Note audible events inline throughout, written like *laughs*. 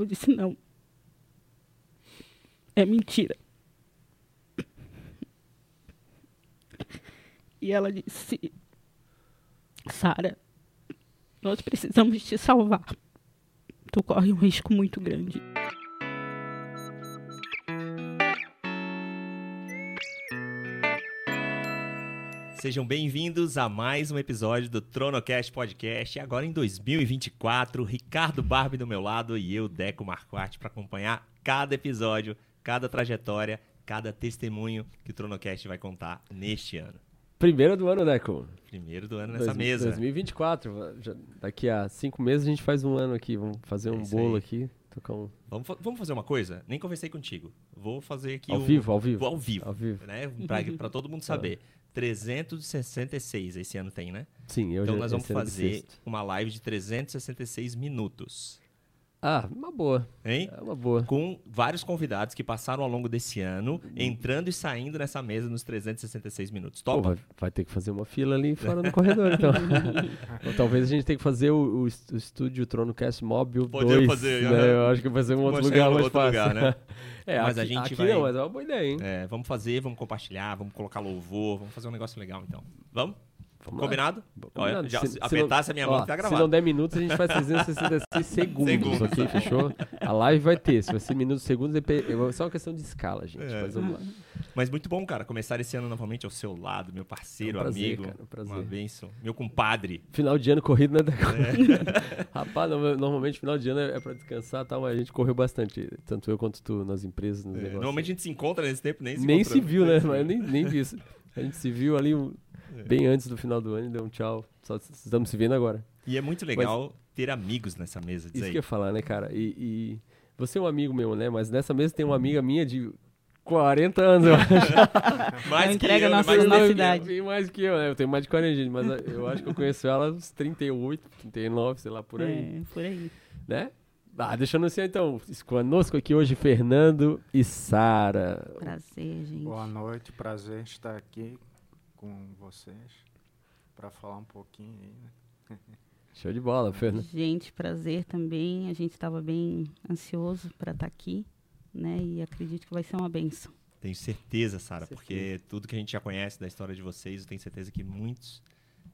Eu disse: Não. É mentira. E ela disse: Sara, nós precisamos te salvar. Tu corre um risco muito grande. Sejam bem-vindos a mais um episódio do TronoCast Podcast. Agora em 2024, Ricardo Barbie do meu lado e eu, Deco Marquardt, para acompanhar cada episódio, cada trajetória, cada testemunho que o TronoCast vai contar neste ano. Primeiro do ano, Deco. Primeiro do ano nessa Dois- mesa. 2024. Já- daqui a cinco meses a gente faz um ano aqui. Vamos fazer É um bolo aí. aqui. Tocar um... Vamos, vamos fazer uma coisa? Nem conversei contigo. Vou fazer aqui Ao o- vivo, ao vivo. Ao vivo. Ao vivo. Né? Pra, pra todo mundo saber. *laughs* 366 esse ano tem, né? Sim, eu Então já nós vamos fazer uma live de 366 minutos. Ah, uma boa. Hein? É uma boa. com vários convidados que passaram ao longo desse ano, entrando e saindo nessa mesa nos 366 minutos. Pô, Topa? vai, vai ter que fazer uma fila ali fora no corredor, então. *laughs* Ou talvez a gente tenha que fazer o, o o estúdio TronoCast Podemos 2. fazer, né? Eu acho que vai ser um outro lugar em mais outro fácil. lugar, né? *laughs* é, Mas a aqui, gente aqui vai- não, mas é uma boa ideia, hein? É, vamos fazer, vamos compartilhar, vamos colocar louvor, vamos fazer um negócio legal então. Vamos? Vamos. Combinado? Já, Se- se apertasse a minha ó, mão que tá Se gravado. não der minutos, a gente faz 366 *laughs* segundos, Segundos. ok? Fechou? A live vai ter. Se vai ser minutos, segundos, é só uma questão de escala, gente. É. Mas vamos lá. Mas muito bom, cara, começar esse ano novamente ao seu lado, meu parceiro, É um prazer, amigo, cara, um prazer. uma bênção, meu compadre. Final de ano corrido, né? Deco? *laughs* Rapaz, no- normalmente final de ano é é pra descansar e tal, mas a gente correu bastante. Tanto eu quanto tu nas empresas, nos É, normalmente a gente se encontra nesse tempo, nem se nem se viu, né? Se Mas nem, nem vi isso. A gente se viu ali É. bem antes do final do ano deu um tchau. Só estamos se vendo agora. E é muito legal ter amigos nessa mesa, diz Isso aí. que eu ia falar, né, cara? E, e você é um amigo meu, né? Mas nessa mesa tem uma amiga minha de 40 anos, eu acho. *laughs* Mais entrega eu, né? nossa- mais nossa eu. idade. Tem mais que eu, né? Eu tenho mais de 40, gente, mas eu acho que eu conheço ela aos 38, 39, sei lá, por aí. É, por aí. Né? Ah, deixando assim, então, conosco aqui hoje, Fernando e Sara. Prazer, gente. Boa noite, prazer estar aqui com vocês para falar um pouquinho aí, né? *laughs* Show de bola, Fernando. Gente, prazer também. A gente estava bem ansioso para estar aqui, né? E acredito que vai ser uma benção. Tenho certeza, Sara, porque tudo que a gente já conhece da história de vocês, eu tenho certeza que muitos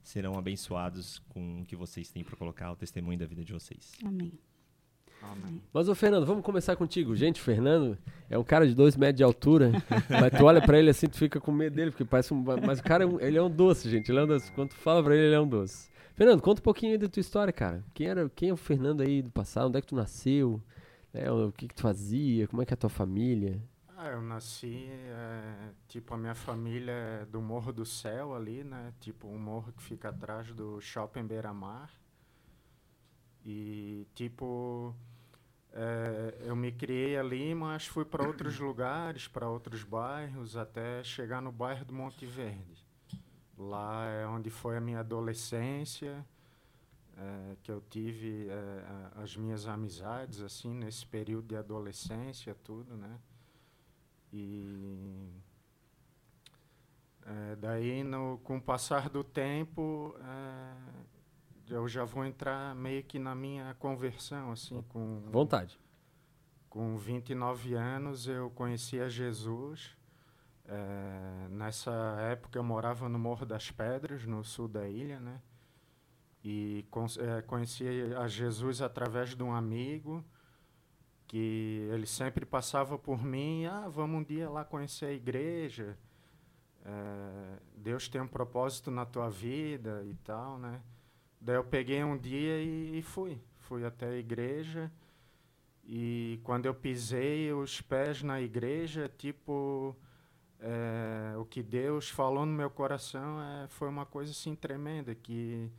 serão abençoados com o que vocês têm para colocar, o testemunho da vida de vocês. Amém. Amém. Mas, ô Fernando, vamos começar contigo. Gente, o Fernando é um cara de dois metros de altura, *laughs* mas tu olha pra ele assim, tu fica com medo dele, porque parece um... Mas o cara, é um- ele é um doce, gente. Ele é um doce. Quando tu fala pra ele, ele é um doce. Fernando, conta um pouquinho aí da tua história, cara. Quem, era, quem é o Fernando aí do passado? Onde é que tu nasceu? É, o que que tu fazia? Como é que é a tua família? Ah, eu nasci, é, tipo, a minha família é do Morro do Céu ali, né? Tipo, um morro que fica atrás do Shopping Beira-Mar. E, tipo, é, eu me criei ali, mas fui para outros *coughs* lugares, para outros bairros, até chegar no bairro do Monte Verde. Lá é onde foi a minha adolescência, é, que eu tive é, as minhas amizades, assim, nesse período de adolescência, tudo, né? E é, daí, no, com o passar do tempo, é, eu já vou entrar meio que na minha conversão, assim, com Vontade. com 29 anos eu conheci a Jesus. Eh, nessa época eu morava no Morro das Pedras, no sul da ilha, né? E con- eh, conheci a Jesus através de um amigo que ele sempre passava por mim, ah, vamos um dia lá conhecer a igreja. Eh, Deus tem um propósito na tua vida e tal, né? Daí eu peguei um dia e, e fui, fui até a igreja. E quando eu pisei os pés na igreja, tipo, é, o que Deus falou no meu coração é, foi uma coisa assim tremenda, que,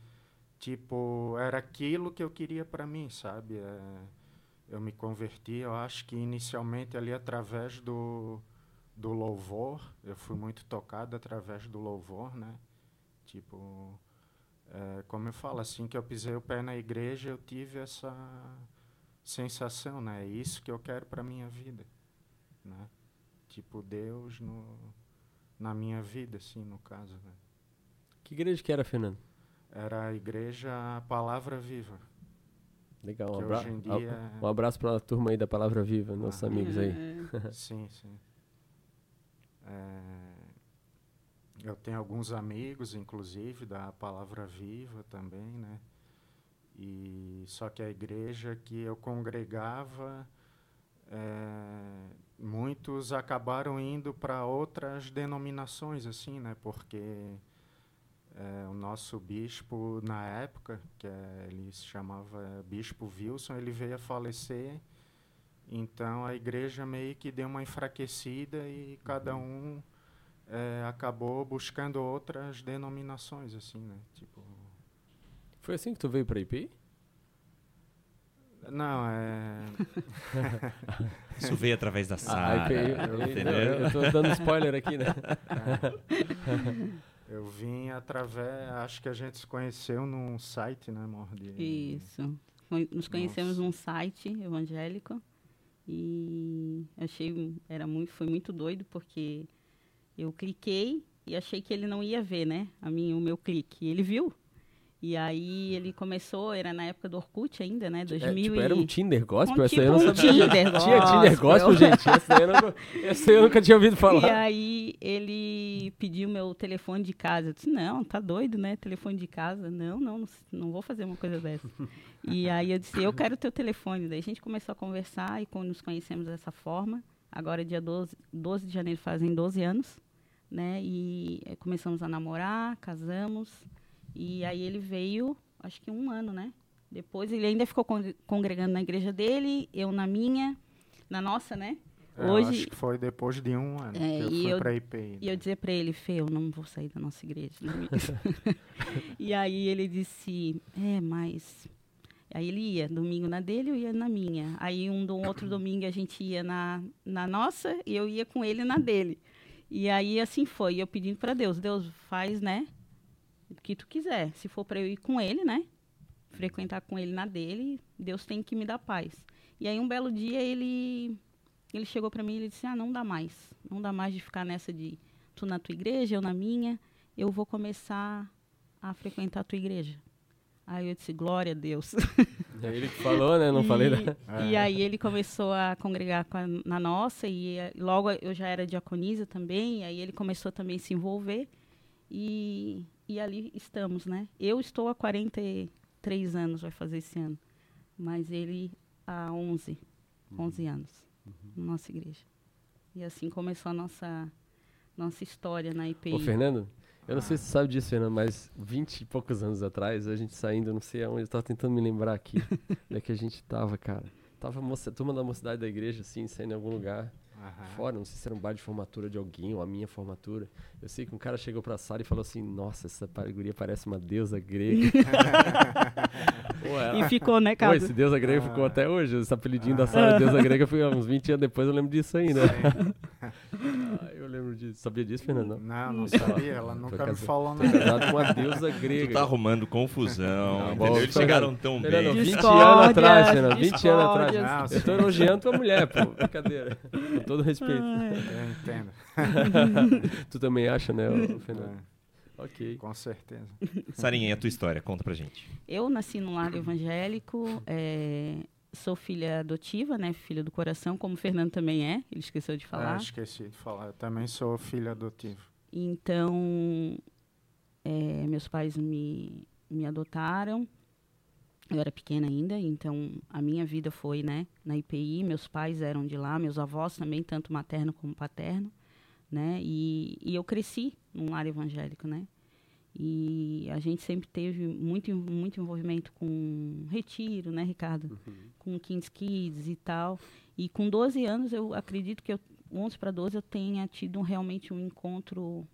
tipo, era aquilo que eu queria para mim, sabe? É, eu me converti, eu acho que inicialmente ali através do, do louvor, eu fui muito tocado através do louvor, né? Tipo, é, como eu falo, assim que eu pisei o pé na igreja, eu tive essa sensação, né? É isso que eu quero para minha vida, né? Tipo Deus no na minha vida, assim, no caso, né? Que igreja que era, Fernando? Era a igreja Palavra Viva. Legal, um, abra dia- um abraço pra turma aí da Palavra Viva, nossos Ah. amigos aí. É, *laughs* Sim, sim. É, eu tenho alguns amigos, inclusive, da Palavra Viva também, né? E só que a igreja que eu congregava, é, muitos acabaram indo para outras denominações, assim, né? Porque é, o nosso bispo na época, que é, ele se chamava Bispo Wilson, ele veio a falecer. Então a igreja meio que deu uma enfraquecida e cada um eh, acabou buscando outras denominações, assim, né? Tipo, Foi assim que tu veio pra IPI? não, é. *laughs* *laughs* Isso veio através da Ah, Sara. IPI. Não, entendeu? eu tô dando spoiler aqui, né? Eu vim através. Acho que a gente se conheceu num site, né, amor? De, Isso. Nos conhecemos Nossa. num site evangélico e achei era muito foi muito doido porque eu cliquei e achei que ele não ia ver, né? A mim o meu clique. E ele viu. E aí ele começou, era na época do Orkut ainda, né? 2000 É, tipo, e... era um Tinder gospel? Um essa aí eu não tipo um sabia. Tinder Tinha Tinder gospel. gospel, gente? *laughs* Essa eu, não, essa eu nunca tinha ouvido E falar. aí ele pediu meu telefone de casa. Eu disse, não, tá doido, né? Telefone de casa. Não, não, não, vou fazer uma coisa dessa. e aí eu disse, eu quero teu telefone. Daí a gente começou a conversar e quando nos conhecemos dessa forma, agora dia 12, 12 de janeiro fazem 12 anos, né? E eh, começamos a namorar, casamos. E aí ele veio, acho que um ano, né? Depois ele ainda ficou con- congregando na igreja dele, eu na minha, na nossa, né? eu Hoje- acho que foi depois de um ano É, que eu e fui eu- para IPI. E eu dizer para ele, Fê, eu não vou sair da nossa igreja. me- *laughs* e aí ele disse, é, mas... Aí ele ia, domingo na dele, eu ia na minha. Aí um do outro domingo a gente ia na, na nossa e eu ia com ele na dele. E aí assim foi, eu pedindo para Deus, Deus faz, né, o que tu quiser. Se for para eu ir com ele, né, frequentar com ele na dele, Deus tem que me dar paz. E aí um belo dia ele ele chegou para mim e ele disse: "Ah, não dá mais. Não dá mais de ficar nessa de tu na tua igreja, eu na minha. Eu vou começar a frequentar a tua igreja." Aí eu disse: "Glória a Deus." É ele que falou, né? Não e, falei nada. E aí ele começou a congregar com a- na nossa e eh, logo eu já era diaconisa também, e aí ele começou também a se envolver e, e ali estamos, né? Eu estou há 43 anos, vai fazer esse ano, mas ele há 11, 11 anos, na nossa igreja. E assim começou a nossa, nossa história na IPI. Ô, Fernando, eu não sei se você sabe disso, Fernando, mas 20 e poucos anos atrás, a gente saindo, não sei aonde, eu tava tentando me lembrar aqui, *laughs* onde é que a gente tava, cara. Tava moça, turma da mocidade da igreja, assim, saindo em algum lugar. Aham. Fora, não sei se era um bar de formatura de alguém ou a minha formatura. Eu sei que um cara chegou pra sala e falou assim: Nossa, essa guria parece uma deusa grega. *laughs* Pô, ela- E ficou, né, Pô, cara? esse deusa grega ficou Ah. até hoje. Esse apelidinho da sala de *laughs* deusa grega foi uns 20 anos depois, eu lembro disso ainda. Disso. Sabia disso, Fernando? Não. Não, não sabia, ela *laughs* nunca me falou nada. casado com uma *laughs* deusa grega. Tu tá arrumando confusão, Não, entendeu? Eles Fernando, chegaram tão Fernando, bem. 20 Discórdias, anos atrás, Fernando. 20 anos atrás. Não, Eu sim, tô elogiando tua mulher, pô. *laughs* Brincadeira. Com todo respeito. eu entendo. Tu também acha, né, Fernando? É, Ok. com certeza. Sarinha, e a tua história? Conta pra gente. Eu nasci num lar evangélico, eh, sou filha adotiva, né? Filha do coração, como o Fernando também é, ele esqueceu de Ah, falar. esqueci de falar. Eu também sou filho adotivo. Então, eh, meus pais me, me adotaram. Eu era pequena ainda, então a minha vida foi, né, na IPI. Meus pais eram de lá, meus avós também, tanto materno como paterno, né? E, e eu cresci num lar evangélico, né? E a gente sempre teve muito, muito envolvimento com retiro, né, Ricardo? Com Kings Kids e tal. E com 12 anos, eu acredito que eu, 11 para 12, eu tenha tido realmente um encontro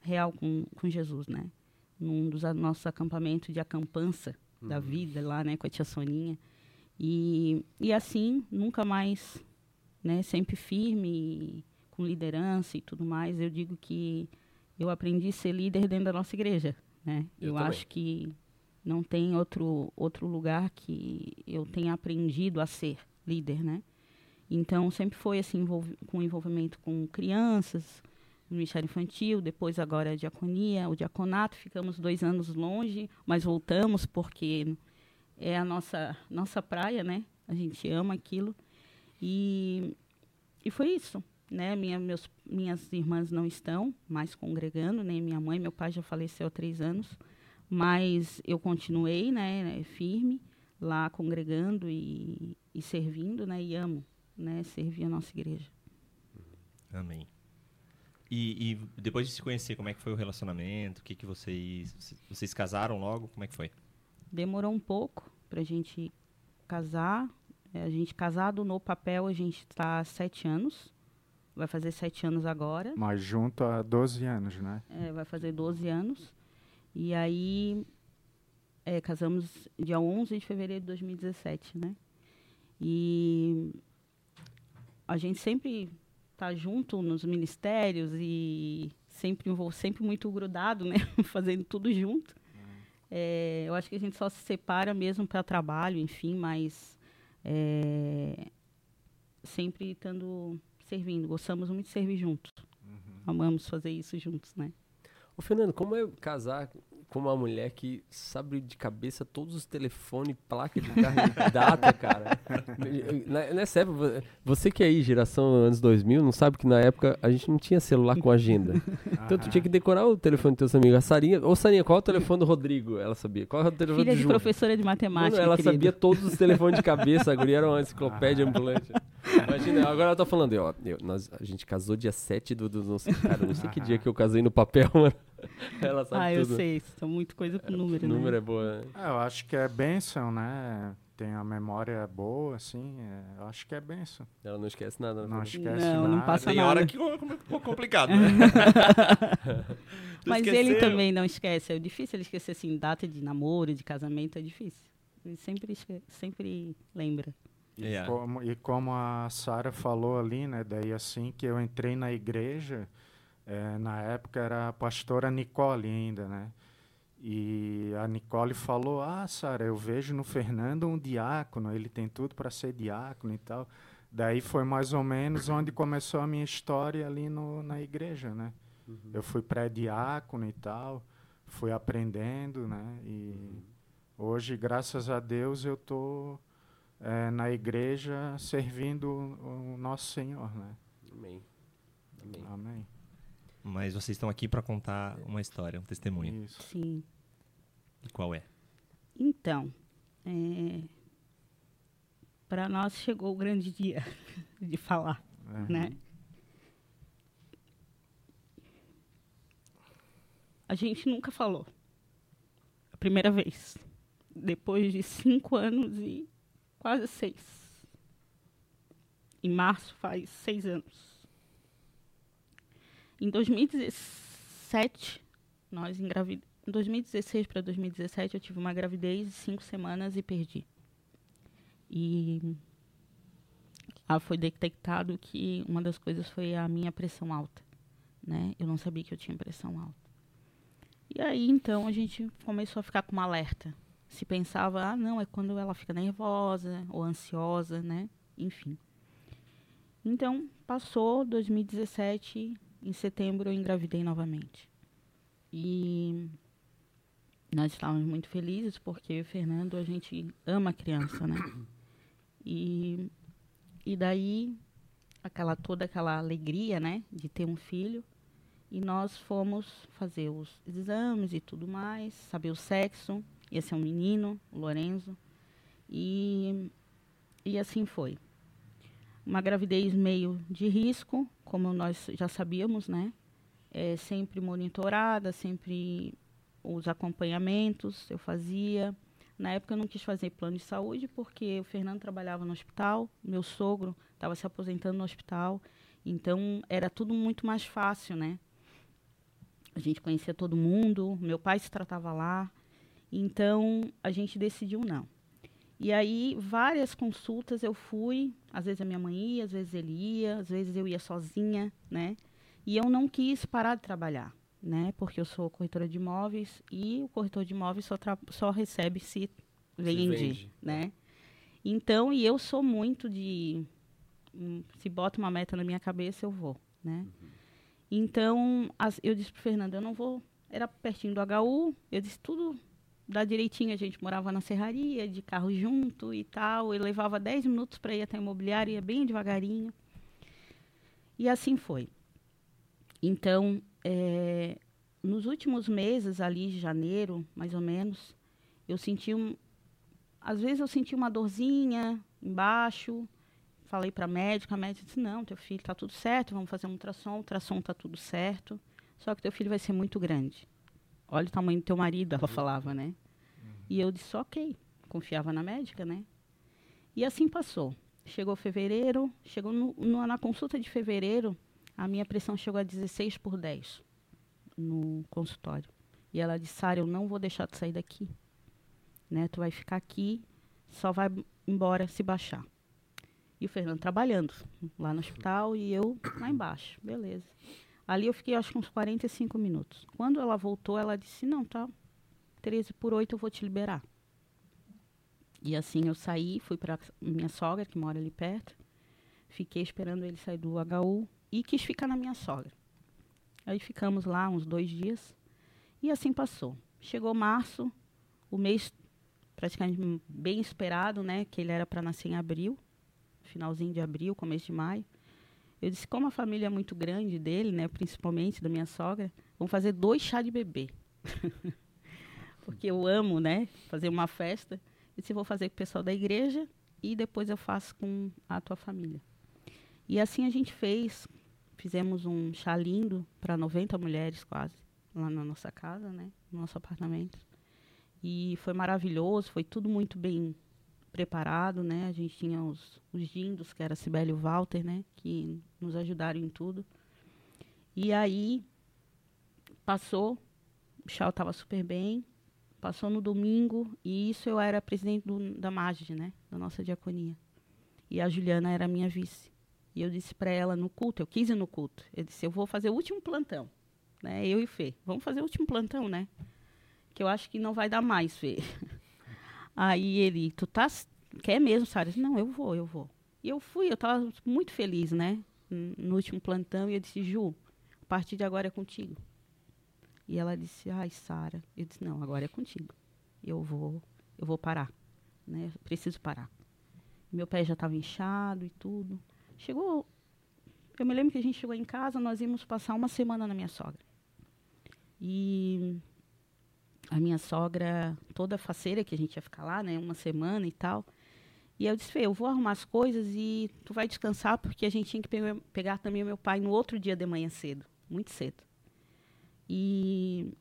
real com, com Jesus, né? Num dos nossos acampamentos de acampança da vida lá, né, com a tia Soninha. E, e assim, nunca mais, né, sempre firme, com liderança e tudo mais, eu digo que eu aprendi a ser líder dentro da nossa igreja, né? Eu Eu, acho que não tem outro outro lugar que eu tenha aprendido a ser líder, né? Então sempre foi assim envolvi- com envolvimento com crianças, no Ministério Infantil, depois agora a diaconia, o diaconato, ficamos dois anos longe, mas voltamos porque é a nossa nossa praia, né? A gente ama aquilo. E e foi isso, né? Minha, meus, minhas irmãs não estão mais congregando, nem minha mãe, meu pai já faleceu há três anos, mas eu continuei, né, firme lá congregando e, e servindo, né? E amo, né? Servir a nossa igreja. Amém. E, e, depois de se conhecer, como é que foi o relacionamento? O que, que vocês. Vocês casaram logo? Como é que foi? Demorou um pouco pra gente casar. É, a gente casado no papel, a gente está há sete anos. Vai fazer sete anos agora. Mas junto há 12 anos, né? É, vai fazer 12 anos. E aí é, casamos dia 11 de fevereiro de 2017, né? E a gente sempre tá junto nos ministérios e sempre sempre muito grudado, né? *laughs* Fazendo tudo junto. É, eu acho que a gente só se separa mesmo para trabalho, enfim, mas é, sempre estando servindo. Gostamos muito de servir juntos. Uhum. Amamos fazer isso juntos, né? Ô, Fernando, como é casar com uma mulher que sabe de cabeça todos os telefones, placa de carro *laughs* data, cara. Nessa época, você que é aí, geração anos 2000, não sabe que na época a gente não tinha celular com agenda. Então tu tinha que decorar o telefone dos teus amigos. A Sarinha, ô Sarinha, qual é o telefone do Rodrigo? Ela sabia. Qual é o telefone Filha do de professora de matemática, Mano, ela querido. sabia todos os telefones de cabeça, a guria era uma enciclopédia ambulante. Imagina, agora ela tá falando, ó, eu, nós, a gente casou dia 7 do, do, do cara, não sei que dia que eu casei no papel, mano. Ela sabe ah, eu tudo. sei, são muito coisa com número, O número né? é boa. né? É, eu acho que é bênção, né? Tem a memória boa, assim. é, eu acho que é bênção. Ela não esquece nada. né? Não esquece Não, nada. não passa Tem nada. hora que é complicado, né? *laughs* Mas ele também não esquece. É difícil ele esquecer, assim, data de namoro, de casamento, é difícil. Ele sempre, sempre lembra. E, É. como, e como a Sara falou ali, né? Daí assim que eu entrei na igreja, eh, na época era a pastora Nicole ainda, né? E a Nicole falou: Ah, Sara, eu vejo no Fernando um diácono, ele tem tudo para ser diácono e tal. Daí foi mais ou menos onde começou a minha história ali no, na igreja, né? Eu fui pré-diácono e tal, fui aprendendo, né? E hoje, graças a Deus, eu tô eh, na igreja servindo o, o nosso Senhor, né? Amém. Amém. Amém. Mas vocês estão aqui para contar uma história, um testemunho. Isso. Sim. E qual é? Então, é, para nós chegou o grande dia *laughs* de falar, É. né? A gente nunca falou. A primeira vez. Depois de cinco anos e quase seis. Em março faz seis anos. Em 2017, nós engravidamos. Em 2016 para 2017, eu tive uma gravidez de cinco semanas e perdi. E ah, foi detectado que uma das coisas foi a minha pressão alta, né? Eu não sabia que eu tinha pressão alta. E aí, então, a gente começou a ficar com uma alerta. Se pensava, ah, não, é quando ela fica nervosa ou ansiosa, né? Enfim. Então, passou 2017, em setembro eu engravidei novamente. E nós estávamos muito felizes porque Fernando, a gente ama criança, né? *coughs* E, e daí, aquela, toda aquela alegria, né, de ter um filho. E nós fomos fazer os exames e tudo mais, saber o sexo. Ia ser um menino, o Lorenzo. E, e assim foi. Uma gravidez meio de risco, como nós já sabíamos, né? É, sempre monitorada, sempre os acompanhamentos eu fazia. Na época eu não quis fazer plano de saúde porque o Fernando trabalhava no hospital, meu sogro estava se aposentando no hospital, então era tudo muito mais fácil, né? A gente conhecia todo mundo, meu pai se tratava lá, então a gente decidiu não. E aí várias consultas eu fui, às vezes a minha mãe ia, às vezes ele ia, às vezes eu ia sozinha, né? E eu não quis parar de trabalhar né? Porque eu sou corretora de imóveis e o corretor de imóveis só, só recebe se vende, vende, né? Então, e eu sou muito de hum, se bota uma meta na minha cabeça, eu vou, né? Então, as- eu disse pro Fernando, eu não vou, era pertinho do HU, eu disse tudo dar direitinho, a gente morava na serraria, de carro junto e tal. Eu levava 10 minutos para ir até a imobiliária, ia bem devagarinho. E assim foi. Então, é, nos últimos meses, ali de janeiro, mais ou menos, eu senti um. Às vezes eu senti uma dorzinha embaixo. Falei para a médica, a médica disse: Não, teu filho está tudo certo, vamos fazer um ultrassom. O ultrassom está tudo certo. Só que teu filho vai ser muito grande. Olha o tamanho do teu marido, ela uhum. falava, né? Uhum. E eu disse: Ok, confiava na médica, né? E assim passou. Chegou fevereiro, chegou no, no, na consulta de fevereiro, a minha pressão chegou a 16 por 10 no consultório. E ela disse: Sara, eu não vou deixar de sair daqui. Né? Tu vai ficar aqui, só vai embora se baixar. E o Fernando trabalhando lá no hospital e eu lá embaixo. Beleza. Ali eu fiquei acho que uns 45 minutos. Quando ela voltou, ela disse: Não, tá. 13 por 8 eu vou te liberar. E assim eu saí, fui para minha sogra, que mora ali perto. Fiquei esperando ele sair do HU e quis ficar na minha sogra. Aí ficamos lá uns dois dias e assim passou. Chegou março, o mês praticamente bem esperado, né? Que ele era para nascer em abril, finalzinho de abril, começo de maio. Eu disse, como a família é muito grande dele, né? Principalmente da minha sogra, vamos fazer dois chá de bebê. *laughs* Porque eu amo, né? Fazer uma festa. Eu disse, vou fazer com o pessoal da igreja e depois eu faço com a tua família. E assim a gente fez, Fizemos um chá lindo para 90 mulheres quase, lá na nossa casa, né? No nosso apartamento. E foi maravilhoso, foi tudo muito bem preparado, né? A gente tinha os, os dindos, que era Sibeli e o Walter, né? Que nos ajudaram em tudo. E aí, passou, o chá estava super bem, passou no domingo, e isso eu era presidente do, da MAGE, né? Da nossa diaconia. E a Juliana era minha vice. E eu disse para ela no culto, eu quis ir no culto. Eu disse, eu vou fazer o último plantão. Né? Eu e Fê. Vamos fazer o último plantão, né? Que eu acho que não vai dar mais, Fê. *laughs* Aí ele, tu tá, quer mesmo, Sara? Não, eu vou, eu vou. E eu fui, eu estava muito feliz, né? No último plantão, e eu disse, Ju, a partir de agora é contigo. E ela disse, ai, Sara. Eu disse, não, agora é contigo. Eu vou, eu vou parar, né? Eu preciso parar. Meu pé já estava inchado e tudo. Chegou. Eu me lembro que a gente chegou em casa, nós íamos passar uma semana na minha sogra. E a minha sogra, toda faceira que a gente ia ficar lá, né, uma semana e tal. E eu disse, eu vou arrumar as coisas e tu vai descansar, porque a gente tinha que pe pegar também o meu pai no outro dia de manhã cedo, muito cedo. E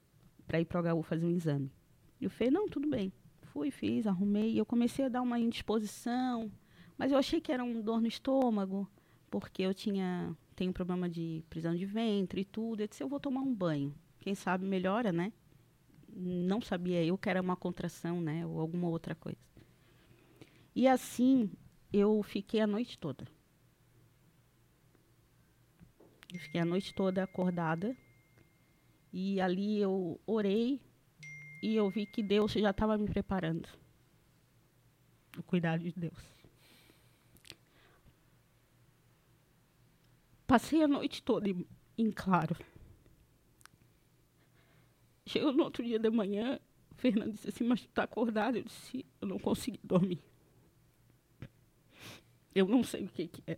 para ir para o HU fazer um exame. E o Fê, não, tudo bem. Fui, fiz, arrumei. E eu comecei a dar uma indisposição, mas eu achei que era um dor no estômago, porque eu tinha tenho problema de prisão de ventre e tudo. Eu disse, eu vou tomar um banho. Quem sabe melhora, né? Não sabia eu que era uma contração, né? Ou alguma outra coisa. E assim, eu fiquei a noite toda. Eu fiquei a noite toda acordada. E ali eu orei e eu vi que Deus já estava me preparando. O cuidado de Deus. Passei a noite toda em, em claro. Chegou no outro dia de manhã, o Fernando disse assim, mas tu tá acordado? Eu disse, eu não consegui dormir. Eu não sei o que, que é.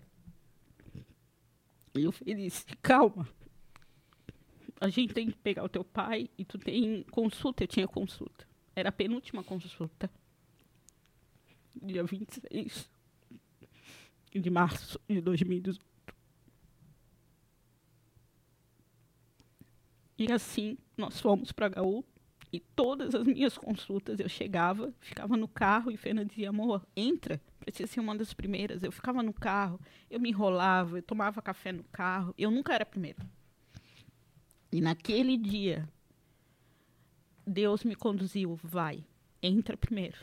E Fernando disse, calma. A gente tem que pegar o teu pai e tu tem consulta. Eu tinha consulta. Era a penúltima consulta. Dia 26 de março de 2018. E assim, nós fomos para HU e todas as minhas consultas eu chegava, ficava no carro e Fernanda dizia, amor, entra, precisa ser uma das primeiras. Eu ficava no carro, eu me enrolava, eu tomava café no carro, eu nunca era a primeira. E naquele dia, Deus me conduziu, vai, entra primeiro.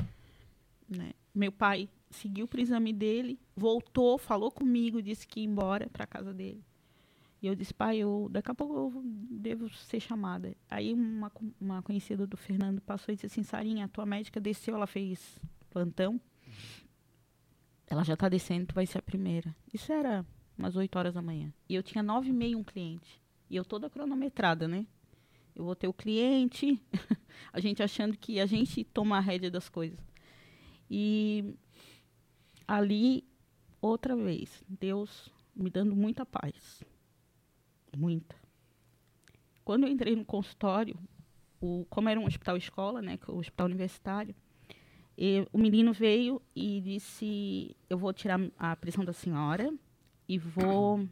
Né? Meu pai seguiu para o exame dele, voltou, falou comigo, disse que ia embora para a casa dele. E eu disse, pai, eu, daqui a pouco eu devo ser chamada. Aí uma, uma conhecida do Fernando passou e disse assim, Sarinha, a tua médica desceu, ela fez plantão. Ela já está descendo, tu vai ser a primeira. Isso era umas 8 horas da manhã. E eu tinha nove e meia um cliente. E eu toda cronometrada, né? eu vou ter o cliente. *laughs* a gente achando que a gente toma a rédea das coisas. E ali, outra vez, Deus me dando muita paz. Muita. Quando eu entrei no consultório, o, como era um hospital escola, né, o hospital universitário, e o menino veio e disse: Eu vou tirar a pressão da senhora e vou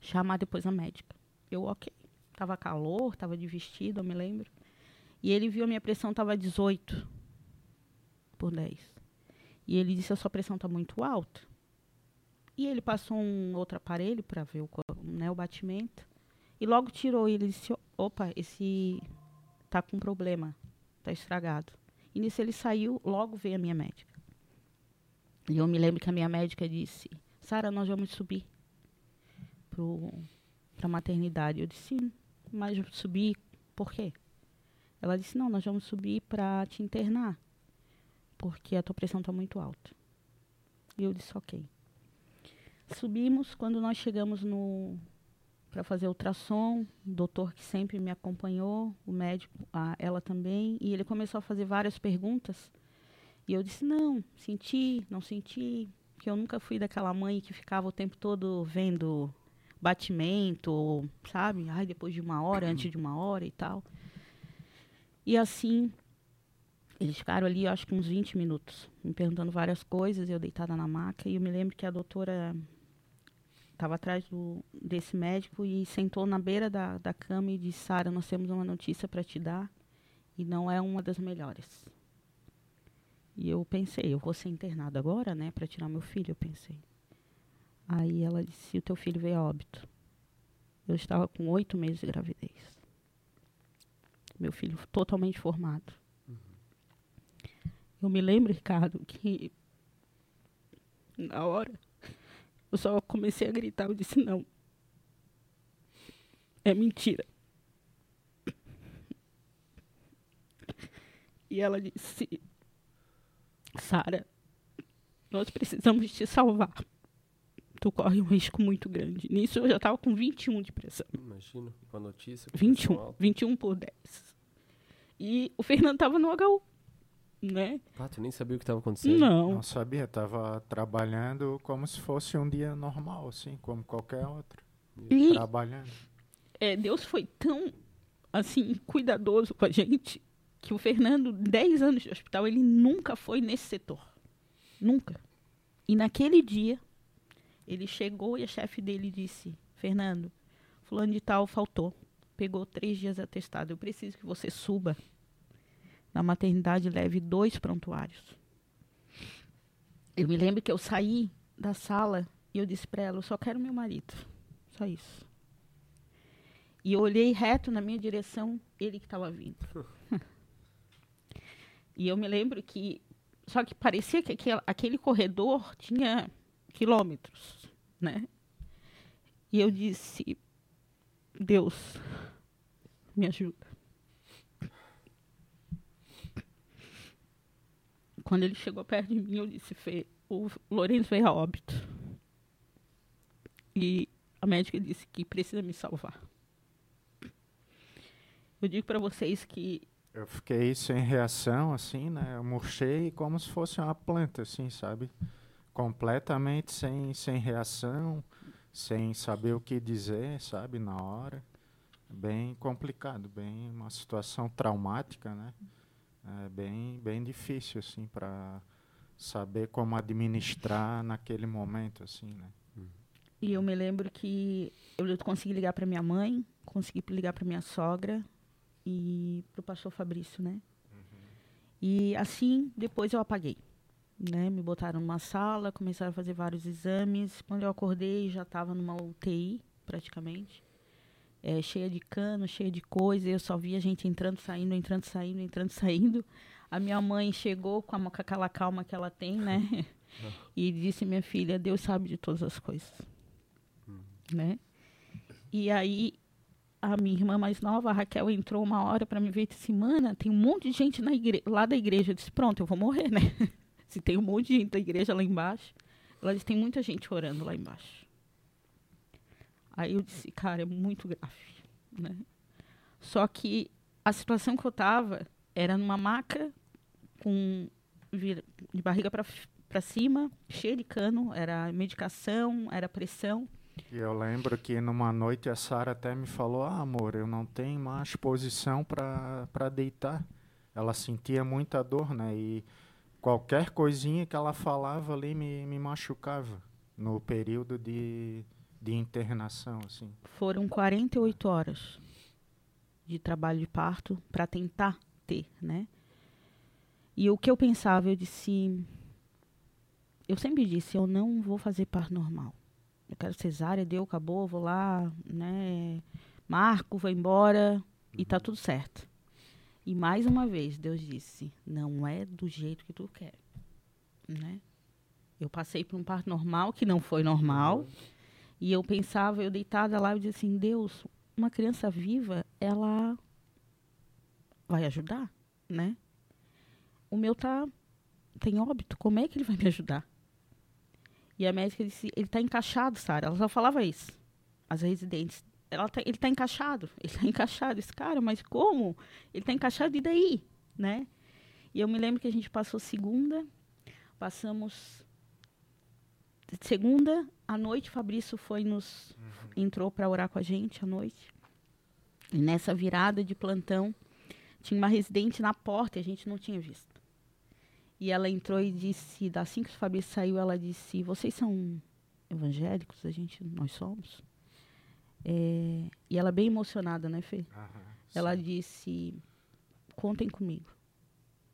chamar depois a médica. Eu, ok. Tava calor, tava de vestido, eu me lembro. E ele viu a minha pressão tava 18 por 10. E ele disse: A sua pressão está muito alta. E ele passou um outro aparelho para ver o, né, o batimento. E logo tirou e ele disse: opa, esse tá com problema, tá estragado. E nisso ele saiu, logo veio a minha médica. E eu me lembro que a minha médica disse: Sara, nós vamos subir para a maternidade. Eu disse: mas subir por quê? Ela disse: não, nós vamos subir para te internar, porque a tua pressão está muito alta. E eu disse: ok. Subimos, quando nós chegamos no, para fazer ultrassom, o doutor que sempre me acompanhou, o médico, a, ela também, e ele começou a fazer várias perguntas. E eu disse: não, senti, não senti, que eu nunca fui daquela mãe que ficava o tempo todo vendo batimento, sabe? Ai, depois de uma hora, antes de uma hora e tal. E assim, eles ficaram ali, acho que uns 20 minutos, me perguntando várias coisas, eu deitada na maca, e eu me lembro que a doutora estava atrás do, desse médico e sentou na beira da, da cama e disse: Sara, nós temos uma notícia para te dar e não é uma das melhores. E eu pensei: eu vou ser internada agora, né, para tirar meu filho. Eu pensei. Aí ela disse: o teu filho veio a óbito. Eu estava com oito meses de gravidez. Meu filho totalmente formado. Uhum. Eu me lembro, Ricardo, que na hora eu só comecei a gritar, eu disse, não. É mentira. E ela disse, Sara, nós precisamos te salvar. Tu corre um risco muito grande. Nisso eu já estava com 21 de pressão. Imagina, com a notícia. Com 21, 21 por 10. E o Fernando estava no HU né? Ah, tu nem sabia o que estava acontecendo? Não. Não sabia, estava trabalhando como se fosse um dia normal, assim, como qualquer outro. E trabalhando. É, Deus foi tão, assim, cuidadoso com a gente que o Fernando, 10 anos de hospital, ele nunca foi nesse setor. Nunca. E naquele dia, ele chegou e a chefe dele disse: Fernando, fulano de tal faltou. Pegou três dias atestado. Eu preciso que você suba na maternidade leve dois prontuários. Eu me lembro que eu saí da sala e eu disse para ela: eu só quero meu marido. Só isso. E eu olhei reto na minha direção, ele que estava vindo. *laughs* e eu me lembro que. Só que parecia que aquele, aquele corredor tinha quilômetros, né? E eu disse: Deus, me ajuda. Quando ele chegou perto de mim, eu disse, Fê, o Lourenço veio a óbito. E a médica disse que precisa me salvar. Eu digo para vocês que eu fiquei sem reação, assim, né? Eu murchei como se fosse uma planta, assim, sabe? Completamente sem, sem reação, sem saber o que dizer, sabe? Na hora. Bem complicado, bem uma situação traumática, né? É bem, bem difícil assim para saber como administrar naquele momento assim, né? E eu me lembro que eu consegui ligar para minha mãe, consegui ligar para minha sogra e para o pastor Fabrício, né? Uhum. E assim, depois eu apaguei. Né? Me botaram numa sala, começaram a fazer vários exames. Quando eu acordei, já estava numa UTI, praticamente é, cheia de cano, cheia de coisa. Eu só via gente entrando, saindo, entrando, saindo, entrando, *laughs* saindo. A minha mãe chegou com, a, com aquela calma que ela tem, né? *laughs* e disse: Minha filha, Deus sabe de todas as coisas. Hum. Né? E aí, a minha irmã mais nova, a Raquel, entrou uma hora para me ver e disse: Mana, tem um monte de gente na igre lá da igreja. Eu disse: Pronto, eu vou morrer, né? *laughs* Se tem um monte de gente da igreja lá embaixo. Ela disse: Tem muita gente orando lá embaixo. Aí eu disse, cara, é muito grave, né? Só que a situação que eu tava era numa maca com de barriga para cima, cheia de cano, era medicação, era pressão. E eu lembro que numa noite a Sara até me falou: Ah, amor, eu não tenho mais posição para deitar. Ela sentia muita dor, né? E qualquer coisinha que ela falava ali me, me machucava no período de, de internação, assim. Foram 48 horas de trabalho de parto para tentar ter, né? E o que eu pensava, eu disse, eu sempre disse, eu não vou fazer parto normal. Eu quero cesárea, deu, acabou, vou lá, né? Marco, vou embora e tá tudo certo. E mais uma vez Deus disse, não é do jeito que tu quer, né? Eu passei por um parto normal que não foi normal. E eu pensava, eu deitada lá, eu disse assim, Deus, uma criança viva, ela vai ajudar, né? O meu tá tem óbito, como é que ele vai me ajudar? E a médica disse, ele tá encaixado, Sara. Ela só falava isso. As residentes, ela tá, ele tá encaixado, *laughs* ele tá encaixado. Esse cara, mas como? Ele tá encaixado e daí, né? E eu me lembro que a gente passou segunda, passamos segunda à noite, Fabrício foi nos entrou para orar com a gente à noite. E nessa virada de plantão, tinha uma residente na porta e a gente não tinha visto. E ela entrou e disse, assim que o Fabrício saiu, ela disse: "Vocês são evangélicos? A gente, nós somos." É, e ela bem emocionada, né, Fê? Ela disse: "Contem comigo."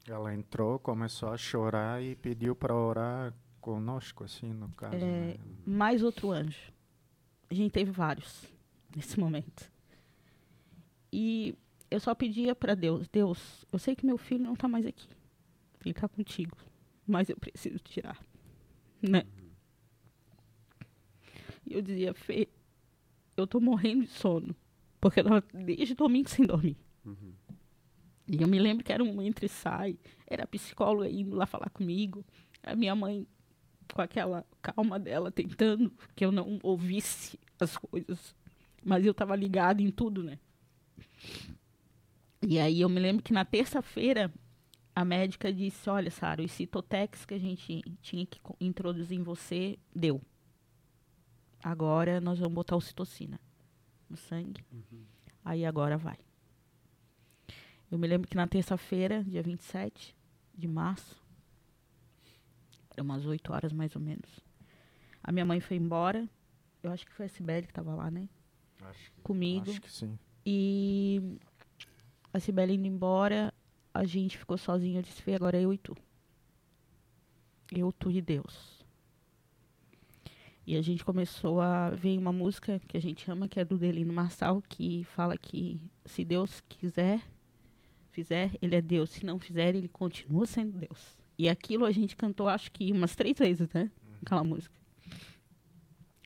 Ela entrou, começou a chorar e pediu para orar conosco, assim, no caso. É, né? mais outro anjo. A gente teve vários *laughs* nesse momento. E eu só pedia para Deus, Deus, eu sei que meu filho não está mais aqui. Ele está contigo, mas eu preciso tirar, né? E eu dizia, Fê, eu tô morrendo de sono, porque eu tava desde domingo sem dormir. E eu me lembro que era um entre sai, era a psicóloga indo lá falar comigo, a minha mãe com aquela calma dela, tentando que eu não ouvisse as coisas. Mas eu estava ligado em tudo, né? E aí eu me lembro que na terça-feira a médica disse: Olha, Sara, os citotex que a gente tinha que introduzir em você deu. Agora nós vamos botar ocitocina no sangue. Aí agora vai. Eu me lembro que na terça-feira, dia 27 de março, era umas 8 horas mais ou menos. A minha mãe foi embora. Eu acho que foi a Sibeli que estava lá, né? Acho que, Comigo. Acho que sim. E a Sibeli indo embora, a gente ficou sozinho. Eu disse, Fê, agora é eu e tu. Eu, tu e Deus. E a gente começou a ver uma música que a gente ama, que é do Delino Marçal, que fala que se Deus quiser, fizer, ele é Deus. Se não fizer, ele continua sendo Deus. E aquilo a gente cantou, acho que umas três vezes, né? Aquela música.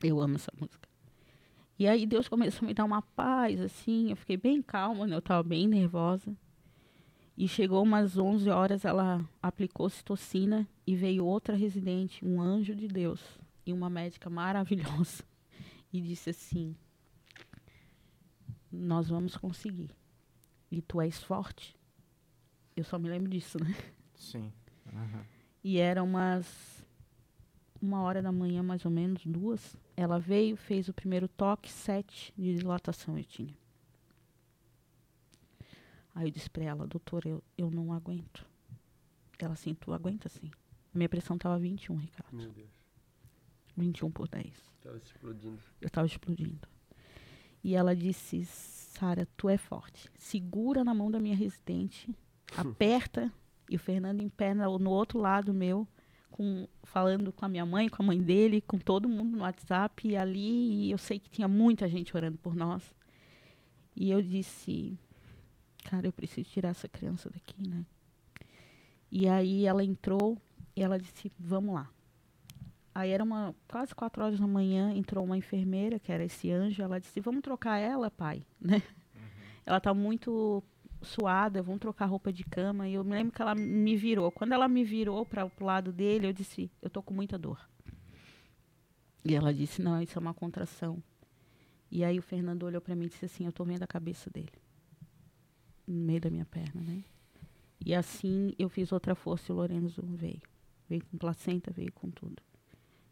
Eu amo essa música. E aí Deus começou a me dar uma paz, assim, eu fiquei bem calma, né? Eu tava bem nervosa. E chegou umas 11 horas, ela aplicou citocina e veio outra residente, um anjo de Deus e uma médica maravilhosa. E disse assim: Nós vamos conseguir. E tu és forte. Eu só me lembro disso, né? Sim. Aham. E era umas uma hora da manhã, mais ou menos, duas. Ela veio, fez o primeiro toque, sete de dilatação eu tinha. Aí eu disse pra ela, doutora, eu, eu não aguento. Ela assim, tu aguenta sim. Minha pressão tava 21, Ricardo. Meu Deus. 21 por 10. Tava explodindo. Eu estava explodindo. E ela disse: Sara, tu é forte. Segura na mão da minha residente, *laughs* aperta. E o Fernando em pé no, no outro lado meu, com, falando com a minha mãe, com a mãe dele, com todo mundo no WhatsApp. E ali e eu sei que tinha muita gente orando por nós. E eu disse: Cara, eu preciso tirar essa criança daqui, né? E aí ela entrou e ela disse: Vamos lá. Aí era uma quase quatro horas da manhã, entrou uma enfermeira, que era esse anjo, ela disse, vamos trocar ela, pai, né? Ela tá muito suada, vamos trocar roupa de cama. E eu me lembro que ela me virou. Quando ela me virou para o lado dele, eu disse, eu tô com muita dor. E ela disse, não, isso é uma contração. E aí o Fernando olhou para mim e disse assim, eu tô vendo a cabeça dele. no meio da minha perna, né? E assim eu fiz outra força e o Lorenzo veio. Veio com placenta, veio com tudo.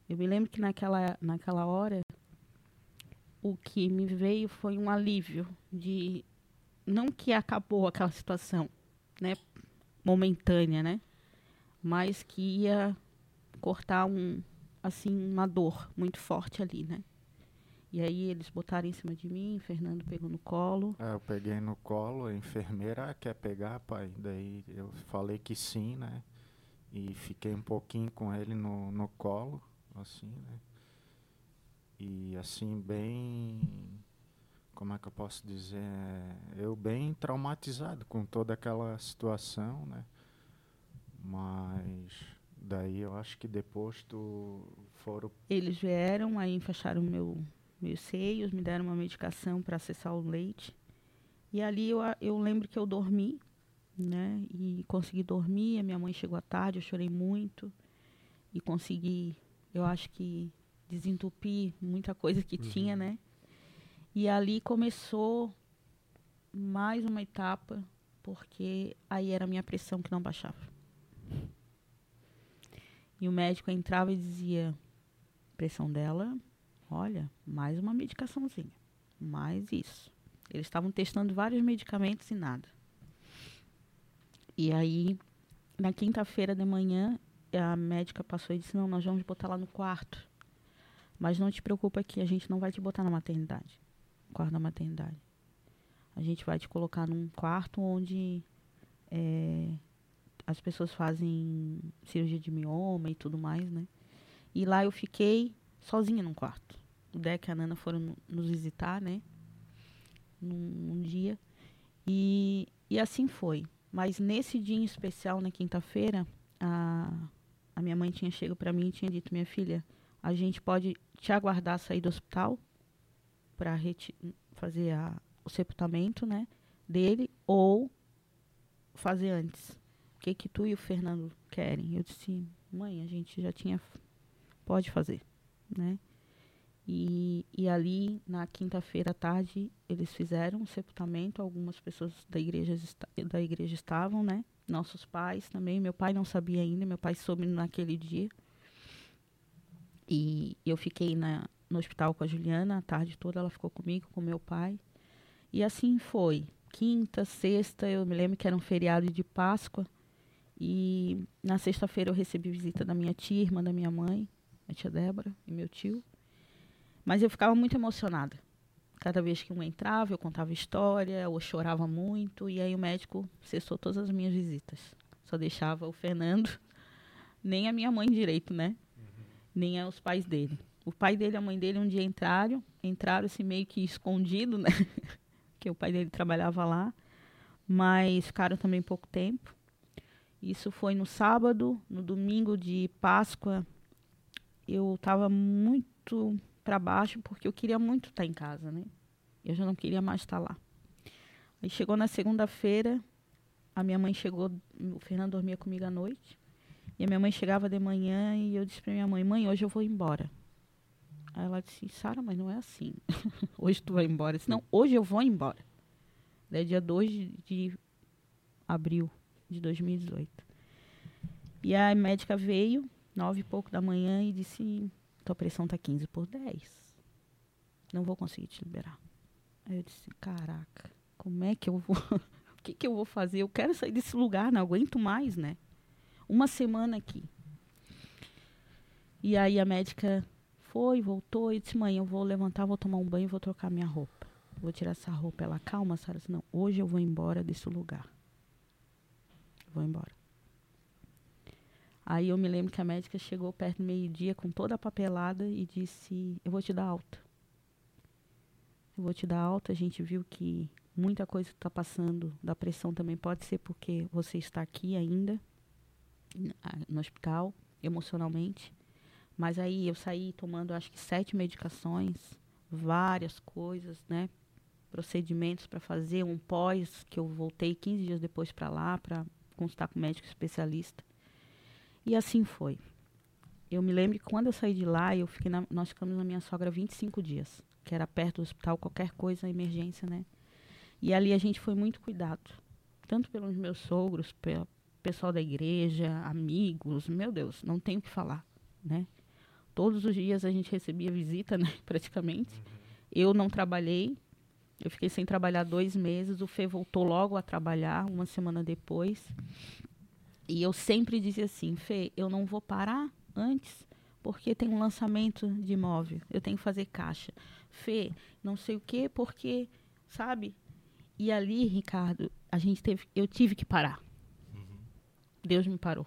Eu me lembro que naquela, naquela hora o que me veio foi um alívio de não que acabou aquela situação, né, momentânea, né, mas que ia cortar um assim uma dor muito forte ali, né? E aí eles botaram em cima de mim, Fernando pegou no colo. É, eu peguei no colo, a enfermeira quer pegar, pai. Daí eu falei que sim, né? E fiquei um pouquinho com ele no, no colo, assim, né? E assim, bem. Como é que eu posso dizer? Eu bem traumatizado com toda aquela situação, né? Mas daí eu acho que depois do foram. Eles vieram, aí enfaixaram meu meus seios, me deram uma medicação para acessar o leite. E ali eu, eu lembro que eu dormi, né? E consegui dormir. A minha mãe chegou à tarde, eu chorei muito. E consegui, eu acho que desentupir muita coisa que uhum. tinha, né? E ali começou mais uma etapa, porque aí era a minha pressão que não baixava. E o médico entrava e dizia: pressão dela Olha, mais uma medicaçãozinha. Mais isso. Eles estavam testando vários medicamentos e nada. E aí, na quinta-feira de manhã, a médica passou e disse: Não, nós vamos botar lá no quarto. Mas não te preocupa que a gente não vai te botar na maternidade quarto da maternidade. A gente vai te colocar num quarto onde é, as pessoas fazem cirurgia de mioma e tudo mais, né? E lá eu fiquei sozinha num quarto o Deck e a Nana foram nos visitar, né? Num, um dia. E, e assim foi. Mas nesse dia em especial, na quinta-feira, a, a minha mãe tinha chegado para mim e tinha dito: Minha filha, a gente pode te aguardar sair do hospital para fazer a, o sepultamento, né? Dele, ou fazer antes. O que, que tu e o Fernando querem? Eu disse: Mãe, a gente já tinha. Pode fazer, né? E, e ali, na quinta-feira à tarde, eles fizeram um sepultamento. Algumas pessoas da igreja, da igreja estavam, né? Nossos pais também. Meu pai não sabia ainda, meu pai soube naquele dia. E eu fiquei na, no hospital com a Juliana a tarde toda, ela ficou comigo, com meu pai. E assim foi. Quinta, sexta, eu me lembro que era um feriado de Páscoa. E na sexta-feira eu recebi visita da minha tia, irmã da minha mãe, a tia Débora e meu tio. Mas eu ficava muito emocionada. Cada vez que um entrava, eu contava história, ou chorava muito, e aí o médico cessou todas as minhas visitas. Só deixava o Fernando, *laughs* nem a minha mãe direito, né? Uhum. Nem os pais dele. O pai dele e a mãe dele um dia entraram, entraram assim meio que escondido, né? *laughs* que o pai dele trabalhava lá, mas ficaram também pouco tempo. Isso foi no sábado, no domingo de Páscoa. Eu estava muito para baixo porque eu queria muito estar tá em casa, né? Eu já não queria mais estar tá lá. Aí chegou na segunda-feira, a minha mãe chegou, o Fernando dormia comigo à noite, e a minha mãe chegava de manhã e eu disse para minha mãe: "Mãe, hoje eu vou embora". Aí ela disse: "Sara, mas não é assim. *laughs* hoje tu vai embora". Eu disse: "Não, hoje eu vou embora". É dia 2 de, de abril de 2018. E a médica veio, nove e pouco da manhã, e disse: tua pressão tá 15 por 10. Não vou conseguir te liberar. Aí eu disse, caraca, como é que eu vou. *laughs* o que, que eu vou fazer? Eu quero sair desse lugar, não aguento mais, né? Uma semana aqui. E aí a médica foi, voltou e disse, mãe, eu vou levantar, vou tomar um banho vou trocar minha roupa. Vou tirar essa roupa. Ela, calma, Sara. Não, hoje eu vou embora desse lugar. Vou embora. Aí eu me lembro que a médica chegou perto do meio-dia com toda a papelada e disse: Eu vou te dar alta. Eu vou te dar alta. A gente viu que muita coisa está passando da pressão também pode ser porque você está aqui ainda no hospital, emocionalmente. Mas aí eu saí tomando acho que sete medicações, várias coisas, né? Procedimentos para fazer, um pós, que eu voltei 15 dias depois para lá para consultar com médico especialista. E assim foi. Eu me lembro que quando eu saí de lá, eu fiquei na, nós ficamos na minha sogra 25 dias, que era perto do hospital, qualquer coisa, emergência, né? E ali a gente foi muito cuidado. tanto pelos meus sogros, pelo pessoal da igreja, amigos, meu Deus, não tenho o que falar, né? Todos os dias a gente recebia visita, né, *laughs* praticamente. Eu não trabalhei, eu fiquei sem trabalhar dois meses. O Fê voltou logo a trabalhar, uma semana depois. E eu sempre dizia assim: Fê, eu não vou parar antes, porque tem um lançamento de imóvel. Eu tenho que fazer caixa. Fê, não sei o quê, porque, sabe? E ali, Ricardo, a gente teve, eu tive que parar. Deus me parou.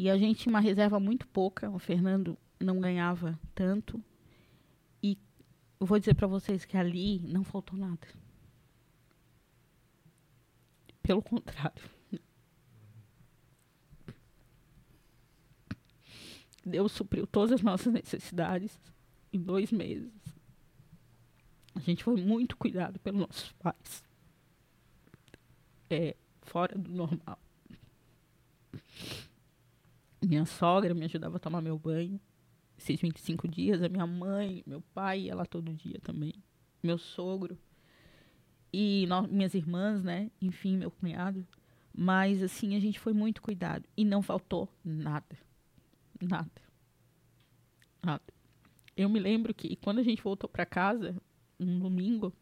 E a gente tinha uma reserva muito pouca. O Fernando não ganhava tanto. E eu vou dizer para vocês que ali não faltou nada. Pelo contrário. Deus supriu todas as nossas necessidades em dois meses. A gente foi muito cuidado pelos nossos pais. É, fora do normal. Minha sogra me ajudava a tomar meu banho. Esses 25 dias, a minha mãe, meu pai lá todo dia também. Meu sogro. E no, minhas irmãs, né? Enfim, meu cunhado. Mas, assim, a gente foi muito cuidado. E não faltou nada. Nada. Nada. Eu me lembro que quando a gente voltou para casa, um domingo,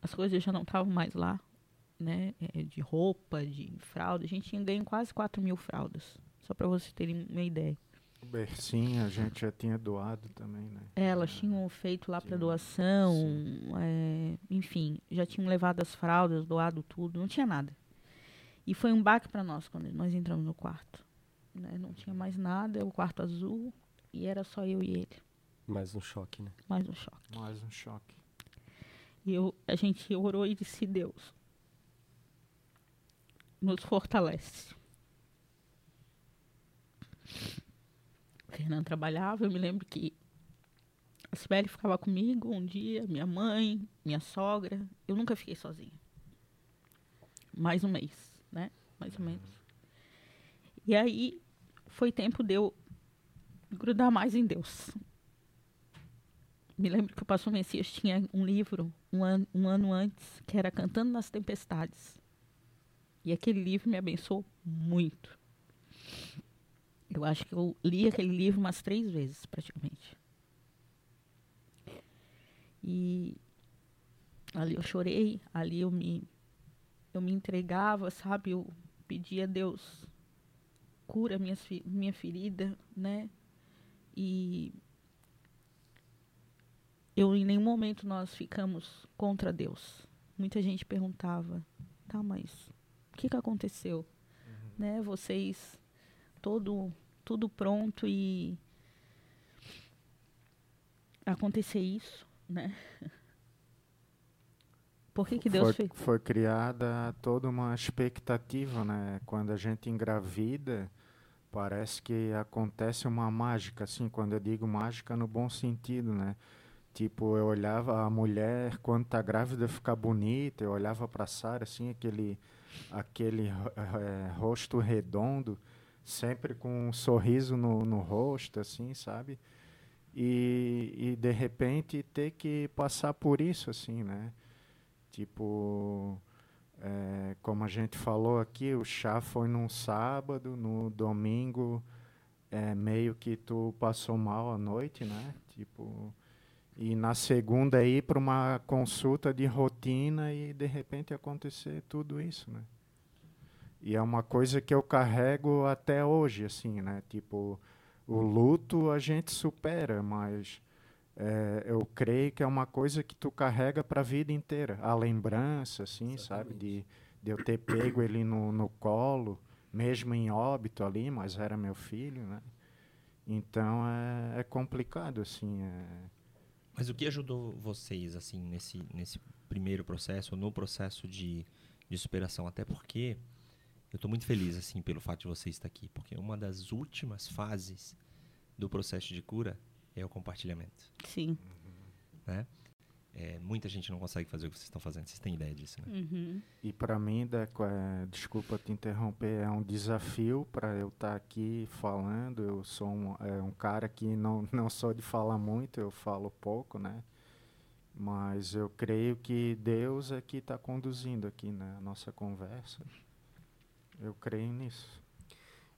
as coisas já não estavam mais lá, né? É, de roupa, de fralda. A gente tinha ganho quase 4 mil fraldas. Só para vocês terem uma ideia. O bercinho a gente já tinha doado também, né? É, elas tinham feito lá para doação, é, enfim, já tinham levado as fraldas, doado tudo, não tinha nada. E foi um baque para nós quando nós entramos no quarto. Né? Não tinha mais nada, o quarto azul, e era só eu e ele. Mais um choque, né? Mais um choque. Mais um choque. E eu, a gente orou e disse: Deus, nos fortalece. Fernando trabalhava, eu me lembro que a Sibeli ficava comigo um dia, minha mãe, minha sogra. Eu nunca fiquei sozinha. Mais um mês, né? Mais ou menos. E aí foi tempo de eu grudar mais em Deus. Me lembro que o pastor Messias tinha um livro um ano, um ano antes, que era Cantando nas Tempestades. E aquele livro me abençoou muito. Eu acho que eu li aquele livro umas três vezes, praticamente. E ali eu chorei, ali eu me, eu me entregava, sabe? Eu pedia a Deus, cura minha, minha ferida, né? E eu em nenhum momento nós ficamos contra Deus. Muita gente perguntava, tá, mas o que, que aconteceu? Uhum. Né? Vocês todo tudo pronto e acontecer isso, né? *laughs* Por que, que Deus foi, fez? Foi criada toda uma expectativa, né? Quando a gente engravida, parece que acontece uma mágica, assim, quando eu digo mágica no bom sentido, né? Tipo, eu olhava a mulher quando tá grávida ficar bonita, eu olhava para Sara assim, aquele aquele é, rosto redondo, sempre com um sorriso no, no rosto, assim, sabe? E, e de repente ter que passar por isso, assim, né? Tipo, é, como a gente falou aqui, o chá foi num sábado, no domingo, é, meio que tu passou mal à noite, né? Tipo, e na segunda ir para uma consulta de rotina e de repente acontecer tudo isso, né? E é uma coisa que eu carrego até hoje, assim, né? Tipo, o luto a gente supera, mas é, eu creio que é uma coisa que tu carrega para a vida inteira. A lembrança, assim, Exatamente. sabe? De, de eu ter pego ele no, no colo, mesmo em óbito ali, mas era meu filho, né? Então é, é complicado, assim. É, mas o que ajudou vocês, assim, nesse, nesse primeiro processo, no processo de, de superação? Até porque eu estou muito feliz, assim, pelo fato de você estar aqui. Porque uma das últimas fases do processo de cura é o compartilhamento. Sim. Né? É, muita gente não consegue fazer o que vocês estão fazendo, vocês têm ideia disso, né? Uhum. E para mim, Deco, é, desculpa te interromper, é um desafio para eu estar tá aqui falando. Eu sou um, é, um cara que não, não sou de falar muito, eu falo pouco, né? Mas eu creio que Deus é que está conduzindo aqui na nossa conversa. Eu creio nisso.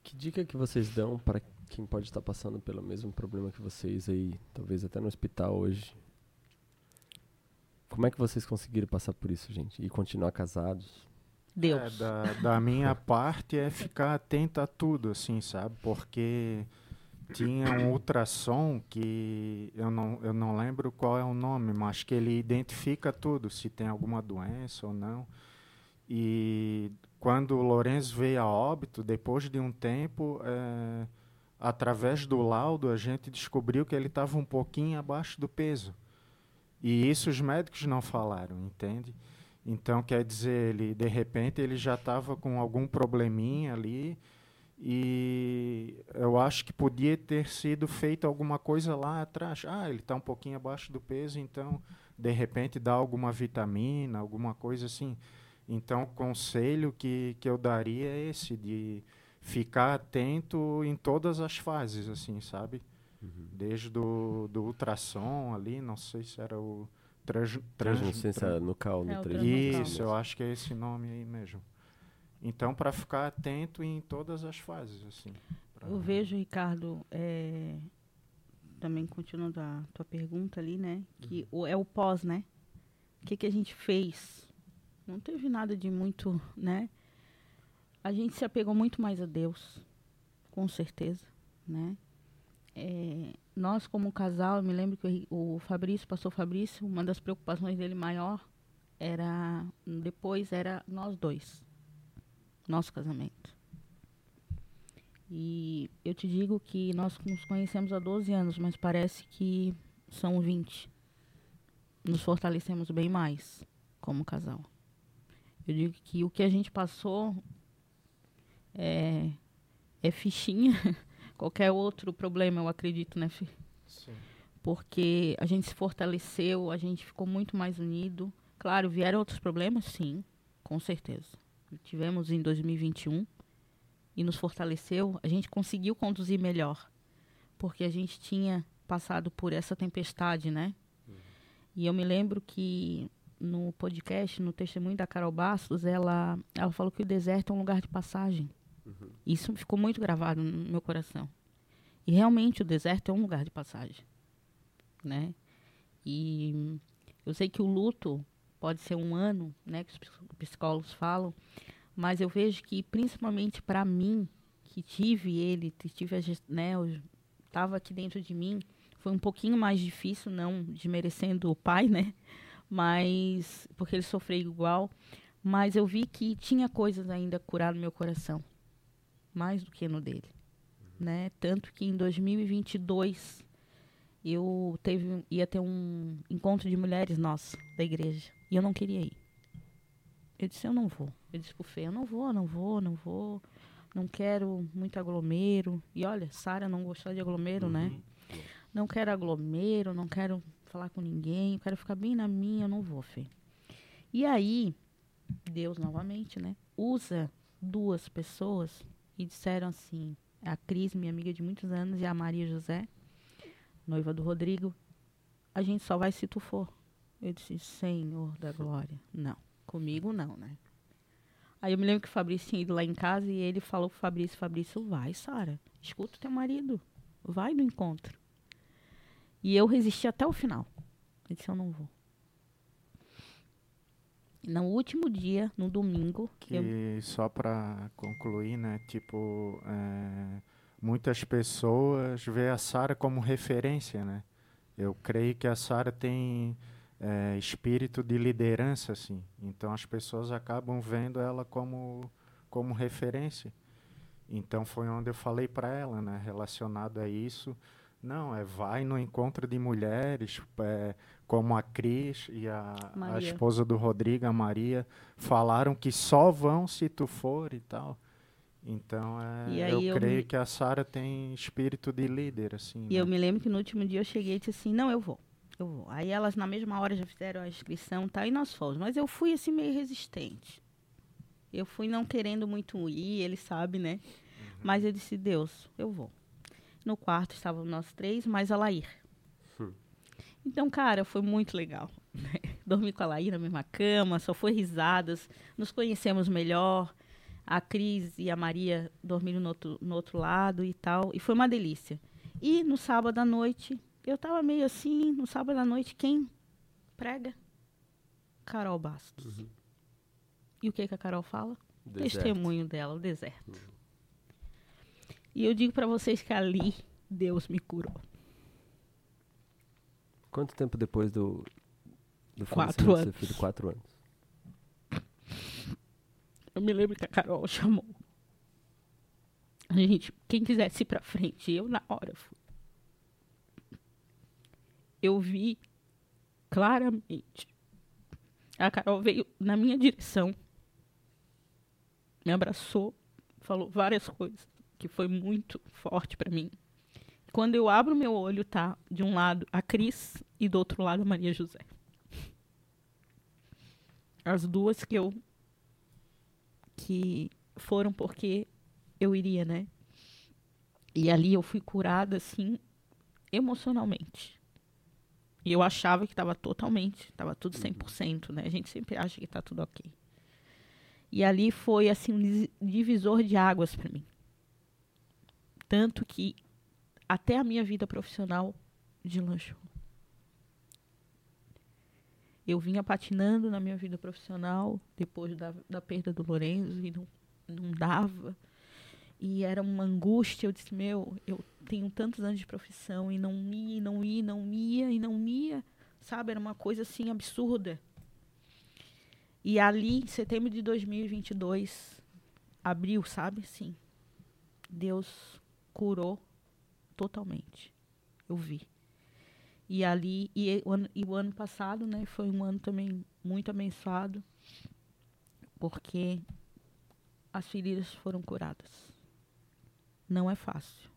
Que dica que vocês dão para quem pode estar passando pelo mesmo problema que vocês aí, talvez até no hospital hoje? Como é que vocês conseguiram passar por isso, gente? E continuar casados? Deus. É, da, da minha parte é ficar atento a tudo, assim, sabe? Porque tinha um ultrassom que eu não, eu não lembro qual é o nome, mas que ele identifica tudo, se tem alguma doença ou não. E quando o Lourenço veio a óbito, depois de um tempo, é, através do laudo, a gente descobriu que ele estava um pouquinho abaixo do peso. E isso os médicos não falaram, entende? Então, quer dizer, ele, de repente, ele já estava com algum probleminha ali e eu acho que podia ter sido feito alguma coisa lá atrás. Ah, ele está um pouquinho abaixo do peso, então, de repente, dá alguma vitamina, alguma coisa assim. Então, o conselho que, que eu daria é esse, de ficar atento em todas as fases, assim, sabe? Uhum. Desde do, do ultrassom ali, não sei se era o trans, translucência trans, nucal, é, no Isso, eu acho que é esse nome aí mesmo. Então, para ficar atento em todas as fases, assim. Eu vejo, Ricardo, é, também continuando a tua pergunta ali, né? Que uhum. o, é o pós, né? O que, que a gente fez? Não teve nada de muito, né? A gente se apegou muito mais a Deus, com certeza, né? É, nós como casal, eu me lembro que o, o Fabrício, pastor Fabrício, uma das preocupações dele maior era depois era nós dois nosso casamento. E eu te digo que nós nos conhecemos há 12 anos, mas parece que são 20. Nos fortalecemos bem mais como casal. Eu digo que o que a gente passou é, é fichinha. *laughs* Qualquer outro problema, eu acredito, né, Fih? Sim. Porque a gente se fortaleceu, a gente ficou muito mais unido. Claro, vieram outros problemas, sim, com certeza tivemos em 2021 e nos fortaleceu, a gente conseguiu conduzir melhor, porque a gente tinha passado por essa tempestade, né? Uhum. E eu me lembro que no podcast, no testemunho da Carol Bastos, ela, ela falou que o deserto é um lugar de passagem. Uhum. Isso ficou muito gravado no meu coração. E realmente o deserto é um lugar de passagem, né? E eu sei que o luto pode ser um ano, né, que os psicólogos falam, mas eu vejo que principalmente para mim, que tive ele, tive, né, estava aqui dentro de mim, foi um pouquinho mais difícil, não desmerecendo o pai, né, mas porque ele sofreu igual, mas eu vi que tinha coisas ainda curar no meu coração, mais do que no dele, né, tanto que em 2022 eu teve, ia ter um encontro de mulheres nossa da igreja e eu não queria ir. Eu disse, eu não vou. Eu disse pro Fê, eu não vou, não vou, não vou. Não quero muito aglomero. E olha, Sara não gostou de aglomero, né? uhum. né? Não quero aglomero, não quero falar com ninguém, eu quero ficar bem na minha, eu não vou, Fê. E aí, Deus novamente, né? Usa duas pessoas e disseram assim, a Cris, minha amiga de muitos anos, e a Maria José, noiva do Rodrigo, a gente só vai se tu for. Eu disse, Senhor da glória. Não, comigo não, né? Aí eu me lembro que o Fabrício tinha ido lá em casa e ele falou pro Fabrício, Fabrício, vai, Sara, escuta o teu marido, vai no encontro. E eu resisti até o final. Eu disse, eu não vou. No último dia, no domingo. Que eu... só para concluir, né? Tipo, é, muitas pessoas vê a Sara como referência, né? Eu creio que a Sara tem é, espírito de liderança, assim. Então as pessoas acabam vendo ela como como referência. Então foi onde eu falei para ela, né, relacionado a isso. Não, é vai no encontro de mulheres, é, como a Cris e a, a, esposa do Rodrigo, a Maria, falaram que só vão se tu for e tal. Então, é, eu, eu, creio me... que a Sara tem espírito de líder, assim. E né? eu me lembro que no último dia eu cheguei e disse assim, não, eu vou. Eu vou. Aí elas na mesma hora já fizeram a inscrição, tá? E nós fomos. Mas eu fui assim meio resistente. Eu fui não querendo muito ir, ele sabe, né? Uhum. Mas eu disse, Deus, eu vou. No quarto estavam nós três, mais a Lair. Hum. Então, cara, foi muito legal. *laughs* Dormi com a Laí na mesma cama, só foi risadas, nos conhecemos melhor. A Cris e a Maria dormiram no outro, no outro lado e tal. E foi uma delícia. E no sábado à noite, eu tava meio assim, no sábado à noite, quem prega? Carol Bastos. E o que, que a Carol fala? Deserto. Testemunho dela, o deserto. E eu digo para vocês que ali Deus me curou. Quanto tempo depois do, do Quatro falecimento do seu anos. filho? Quatro anos. Eu me lembro que a Carol chamou. A gente, quem quisesse ir pra frente, eu na hora fui. Eu vi claramente. A Carol veio na minha direção, me abraçou, falou várias coisas, que foi muito forte pra mim. Quando eu abro meu olho, tá de um lado a Cris e do outro lado a Maria José. As duas que eu que foram porque eu iria, né? E ali eu fui curada, assim, emocionalmente. E eu achava que estava totalmente, estava tudo 100%, né? A gente sempre acha que está tudo ok. E ali foi, assim, um divisor de águas para mim. Tanto que até a minha vida profissional deslanchou. Eu vinha patinando na minha vida profissional depois da, da perda do Lorenzo e não, não dava. E era uma angústia. Eu disse: Meu, eu tenho tantos anos de profissão e não ia, e não ia, e não ia, e não ia. Sabe? Era uma coisa assim absurda. E ali, em setembro de 2022, abriu, sabe? Sim. Deus curou totalmente. Eu vi. E ali, e o, ano, e o ano passado, né, foi um ano também muito abençoado, porque as feridas foram curadas. Não é fácil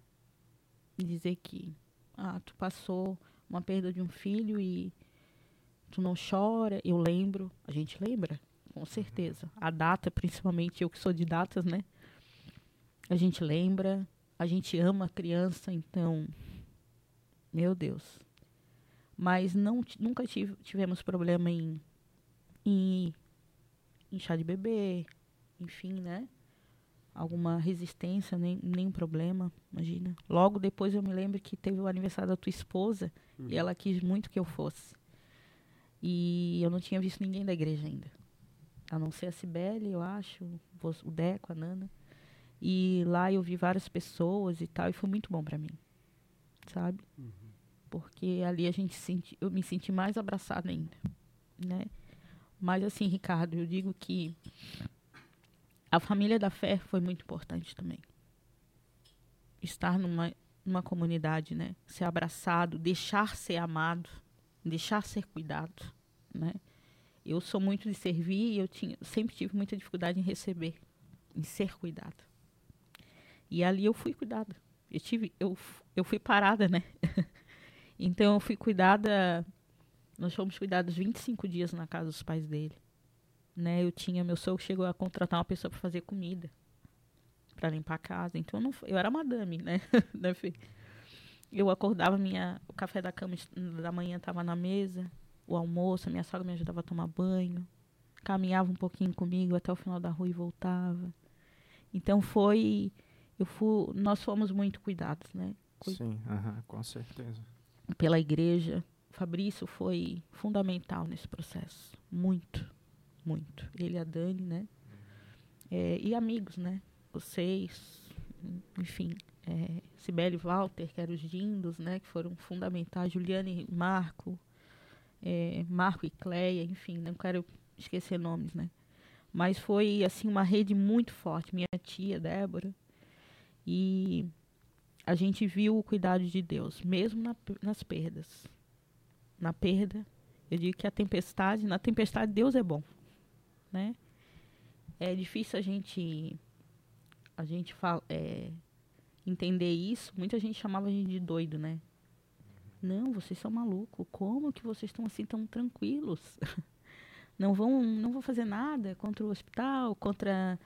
dizer que, ah, tu passou uma perda de um filho e tu não chora. Eu lembro, a gente lembra, com certeza. A data, principalmente eu que sou de datas, né? A gente lembra, a gente ama a criança, então, meu Deus. Mas não, nunca tive, tivemos problema em, em, em chá de bebê, enfim, né? Alguma resistência, nem, nenhum problema, imagina. Logo depois eu me lembro que teve o aniversário da tua esposa e ela quis muito que eu fosse. E eu não tinha visto ninguém da igreja ainda. A não ser a Cibele, eu acho, o Deco, a Nana. E lá eu vi várias pessoas e tal, e foi muito bom pra mim. Sabe? Porque ali a gente senti, eu me senti mais abraçada ainda, né? Mas assim, Ricardo, eu digo que a família da fé foi muito importante também. Estar numa, numa comunidade, né? Ser abraçado, deixar ser amado, deixar ser cuidado, né? Eu sou muito de servir e eu tinha, sempre tive muita dificuldade em receber, em ser cuidado. E ali eu fui cuidada. Eu tive, eu, eu fui parada, né? *laughs* então eu fui cuidada. Nós fomos cuidados 25 dias na casa dos pais dele. Né? Eu tinha, meu sogro chegou a contratar uma pessoa para fazer comida, para limpar a casa. Então eu, não, eu era madame, né? *laughs* Né, eu acordava, minha, o café da cama da manhã estava na mesa, o almoço, minha sogra me ajudava a tomar banho, caminhava um pouquinho comigo até o final da rua e voltava. Então foi, eu fui, nós fomos muito cuidados, né? Cui- Sim, aham, com certeza. pela igreja. Fabrício foi fundamental nesse processo. Muito, muito. Ele e a Dani, né? É, e amigos, né? Vocês, enfim. É, Cibele e Walter, que eram os Dindos, né? Que foram fundamentais. Juliane e Marco. é, Marco e Cleia, enfim. Não quero esquecer nomes, né? Mas foi, assim, uma rede muito forte. Minha tia, Débora. E a gente viu o cuidado de Deus, mesmo na- nas perdas. Na perda, eu digo que a tempestade, na tempestade Deus é bom, né? É difícil a gente a gente fala, é, entender isso. Muita gente chamava a gente de doido, né? Não, vocês são malucos. Como que vocês estão assim tão tranquilos? *laughs* Não vão, não vão fazer nada contra o hospital, contra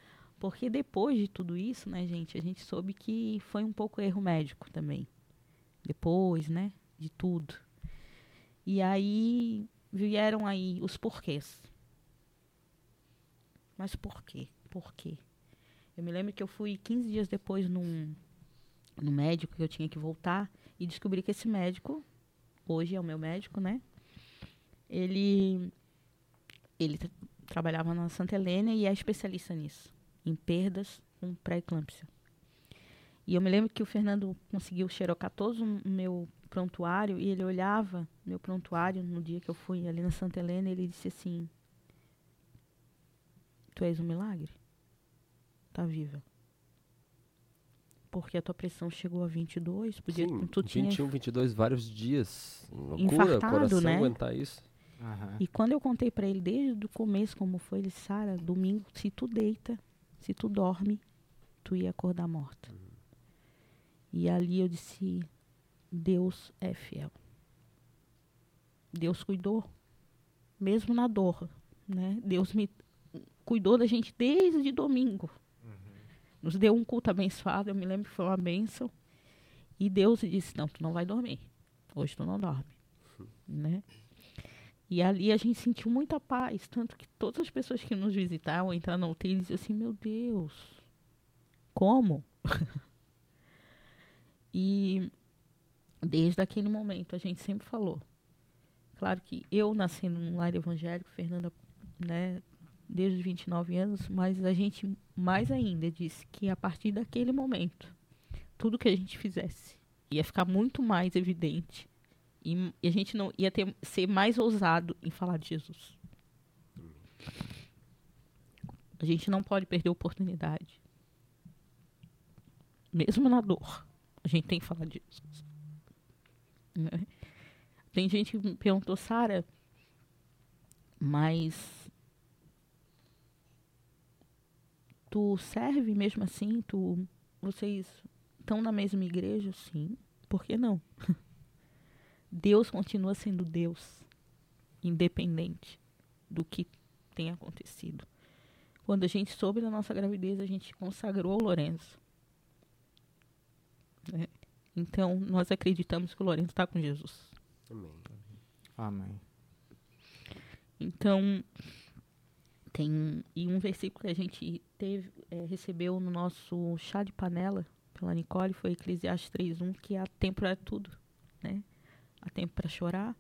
porque depois de tudo isso, né, gente, a gente soube que foi um pouco erro médico também. Depois, né, de tudo. E aí vieram aí os porquês. Mas por quê? Por quê? Eu me lembro que eu fui 15 dias depois num, no médico que eu tinha que voltar e descobri que esse médico, hoje é o meu médico, né? Ele ele tra- trabalhava na Santa Helena e é especialista nisso, em perdas com pré-eclâmpsia. E eu me lembro que o Fernando conseguiu xerocar todo o meu prontuário e ele olhava meu prontuário no dia que eu fui ali na Santa Helena e ele disse assim: Tu és um milagre? Tá viva. Porque a tua pressão chegou a 22, podia, Sim, tu tinha 21, 22, vários dias. Loucura, coração né? aguentar isso. Aham. E quando eu contei pra ele desde o começo como foi, ele disse, Sara, domingo, se tu deita, se tu dorme, tu ia acordar morta. E ali eu disse, Deus é fiel. Deus cuidou, mesmo na dor, né? Deus me cuidou da gente desde domingo. Nos deu um culto abençoado, eu me lembro que foi uma bênção. E Deus disse, não, tu não vai dormir. Hoje tu não dorme. *laughs* né? E ali a gente sentiu muita paz, tanto que todas as pessoas que nos visitavam, entraram no UTI, diziam assim, meu Deus, como? *laughs* e desde aquele momento a gente sempre falou. Claro que eu nasci num lar evangélico, Fernanda, né, desde os 29 anos, mas a gente mais ainda disse que a partir daquele momento, tudo que a gente fizesse ia ficar muito mais evidente e, e a gente não ia ter, ser mais ousado em falar de Jesus. A gente não pode perder a oportunidade. Mesmo na dor, a gente tem que falar de Jesus. Né? Tem gente que me perguntou, Sara, mas tu serve mesmo assim? Tu, vocês estão na mesma igreja? Sim. Por que não? *laughs* Deus continua sendo Deus, independente do que tenha acontecido. Quando a gente soube da nossa gravidez, a gente consagrou o Lourenço. né? Então, nós acreditamos que o Lourenço está com Jesus. Amém. Amém. Então, tem e um versículo que a gente teve, é, recebeu no nosso chá de panela pela Nicole foi Eclesiastes 3.1, que há tempo para tudo, né? Há tempo para chorar.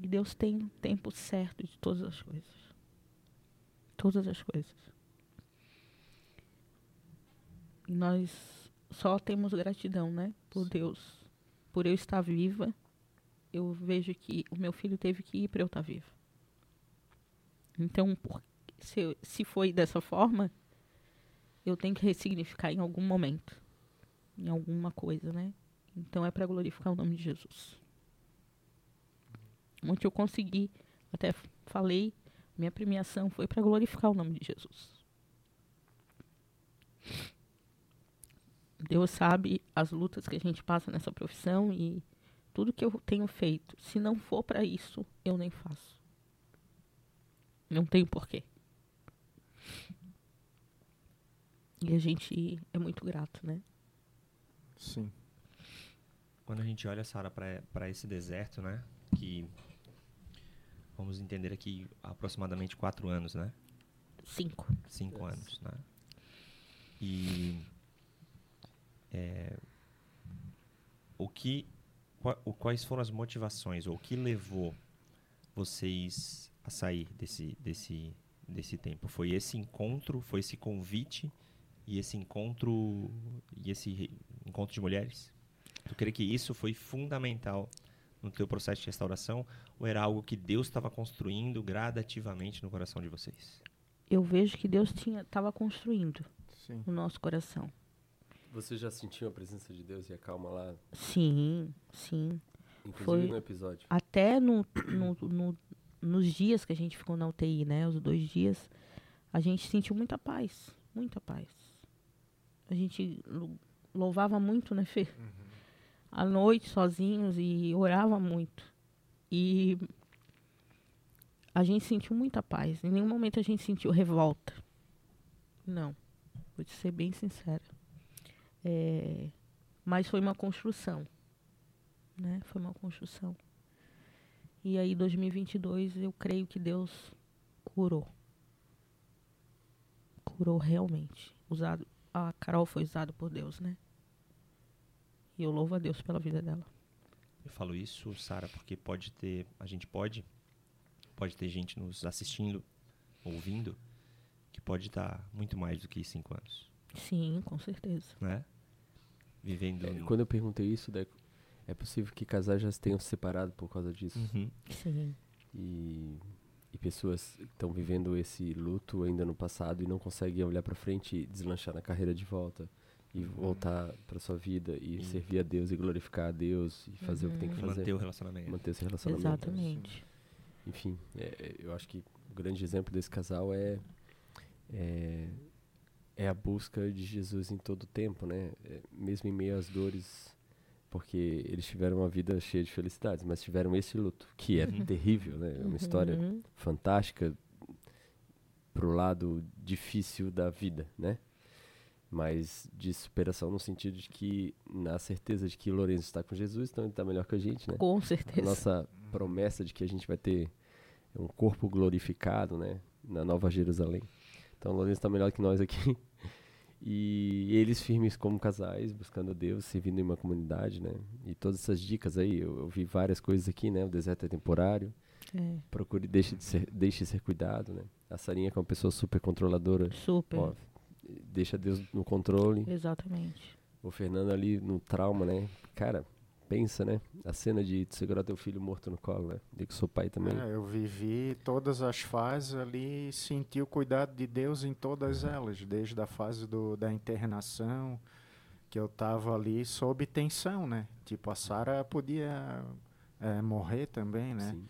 E Deus tem um tempo certo de todas as coisas. Todas as coisas. E nós só temos gratidão, né? Por Deus. Por eu estar viva eu vejo que o meu filho teve que ir para eu estar viva. Então, por- se, se foi dessa forma, eu tenho que ressignificar em algum momento, em alguma coisa, né? Então é para glorificar o nome de Jesus. Onde eu consegui, até falei, minha premiação foi para glorificar o nome de Jesus. Deus sabe as lutas que a gente passa nessa profissão e tudo que eu tenho feito, se não for para isso, eu nem faço. Não tem porquê. E a gente é muito grato, né? Sim. Quando a gente olha, Sara, para esse deserto, né? Que vamos entender aqui aproximadamente quatro anos, né? Cinco. Cinco anos, né? E é, o que, qua- o- quais foram as motivações ou o que levou vocês a sair desse, desse, desse tempo? Foi esse encontro, foi esse convite e esse encontro e esse re- encontro de mulheres? Tu crê que isso foi fundamental no teu processo de restauração ou era algo que Deus estava construindo gradativamente no coração de vocês? Eu vejo que Deus tinha estava construindo Sim. no nosso coração. Você já sentiu a presença de Deus e a calma lá, Sim, sim. inclusive Foi- no episódio? Até no, no, no- nos dias que a gente ficou na UTI, né? Os dois dias, a gente sentiu muita paz. Muita paz. A gente lou- louvava muito, né, Fê? À noite, sozinhos, e orava muito. E a gente sentiu muita paz. Em nenhum momento a gente sentiu revolta. Não. Vou te ser bem sincera. É, mas foi uma construção. né? Foi uma construção. E aí, 2022, eu creio que Deus curou. Curou realmente. Usado, a Carol foi usada por Deus, né? E eu louvo a Deus pela vida dela. Eu falo isso, Sara, porque pode ter, a gente pode, pode ter gente nos assistindo, ouvindo, que pode estar muito mais do que cinco anos, Sim, com certeza. né? Vivendo. É, quando eu perguntei isso, Deco, é possível que casais já se tenham se separado por causa disso. Uhum. Sim. E, e pessoas estão vivendo esse luto ainda no passado e não conseguem olhar para frente e deslanchar na carreira de volta e voltar para sua vida e E- servir a Deus e glorificar a Deus e fazer o que tem que E fazer. manter o relacionamento. manter esse relacionamento. Exatamente. Enfim, é, é, eu acho que o grande exemplo desse casal é, é é a busca de Jesus em todo o tempo, né? É, mesmo em meio às dores, porque eles tiveram uma vida cheia de felicidades, mas tiveram esse luto, que é Uhum. terrível, né? É uma história Uhum. fantástica pro lado difícil da vida, né? Mas de superação no sentido de que, na certeza de que Lourenço está com Jesus, então ele está melhor que a gente, né? Com a certeza. nossa promessa de que a gente vai ter um corpo glorificado, né, na Nova Jerusalém. Então, Lourenço está melhor que nós aqui. *laughs* E eles firmes como casais, buscando a Deus, servindo em uma comunidade, né? E todas essas dicas aí, eu, eu vi várias coisas aqui, né? O deserto é temporário, É, procure, deixe de ser, deixe ser cuidado, né? A Sarinha que é uma pessoa super controladora, super. ó, deixa Deus no controle. Exatamente. O Fernando ali no trauma, né? Cara, pensa, né? A cena de segurar teu filho morto no colo, né? De que sou pai também. É, eu vivi todas as fases ali e senti o cuidado de Deus em todas elas, desde a fase do, da internação, que eu estava ali sob tensão, né? Tipo, a Sara podia é, morrer também, né? Sim,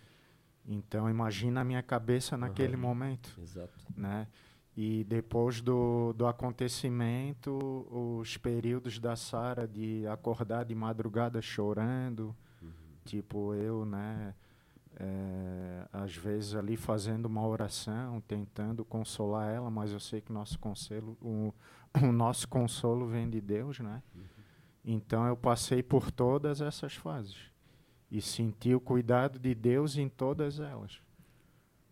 Então, imagina a minha cabeça naquele Aham. momento, exato. né? E depois do, do acontecimento, os períodos da Sara de acordar de madrugada chorando, tipo eu, né? é, às vezes ali fazendo uma oração, tentando consolar ela, mas eu sei que nosso consolo, o, o nosso consolo vem de Deus, né? Então eu passei por todas essas fases e senti o cuidado de Deus em todas elas.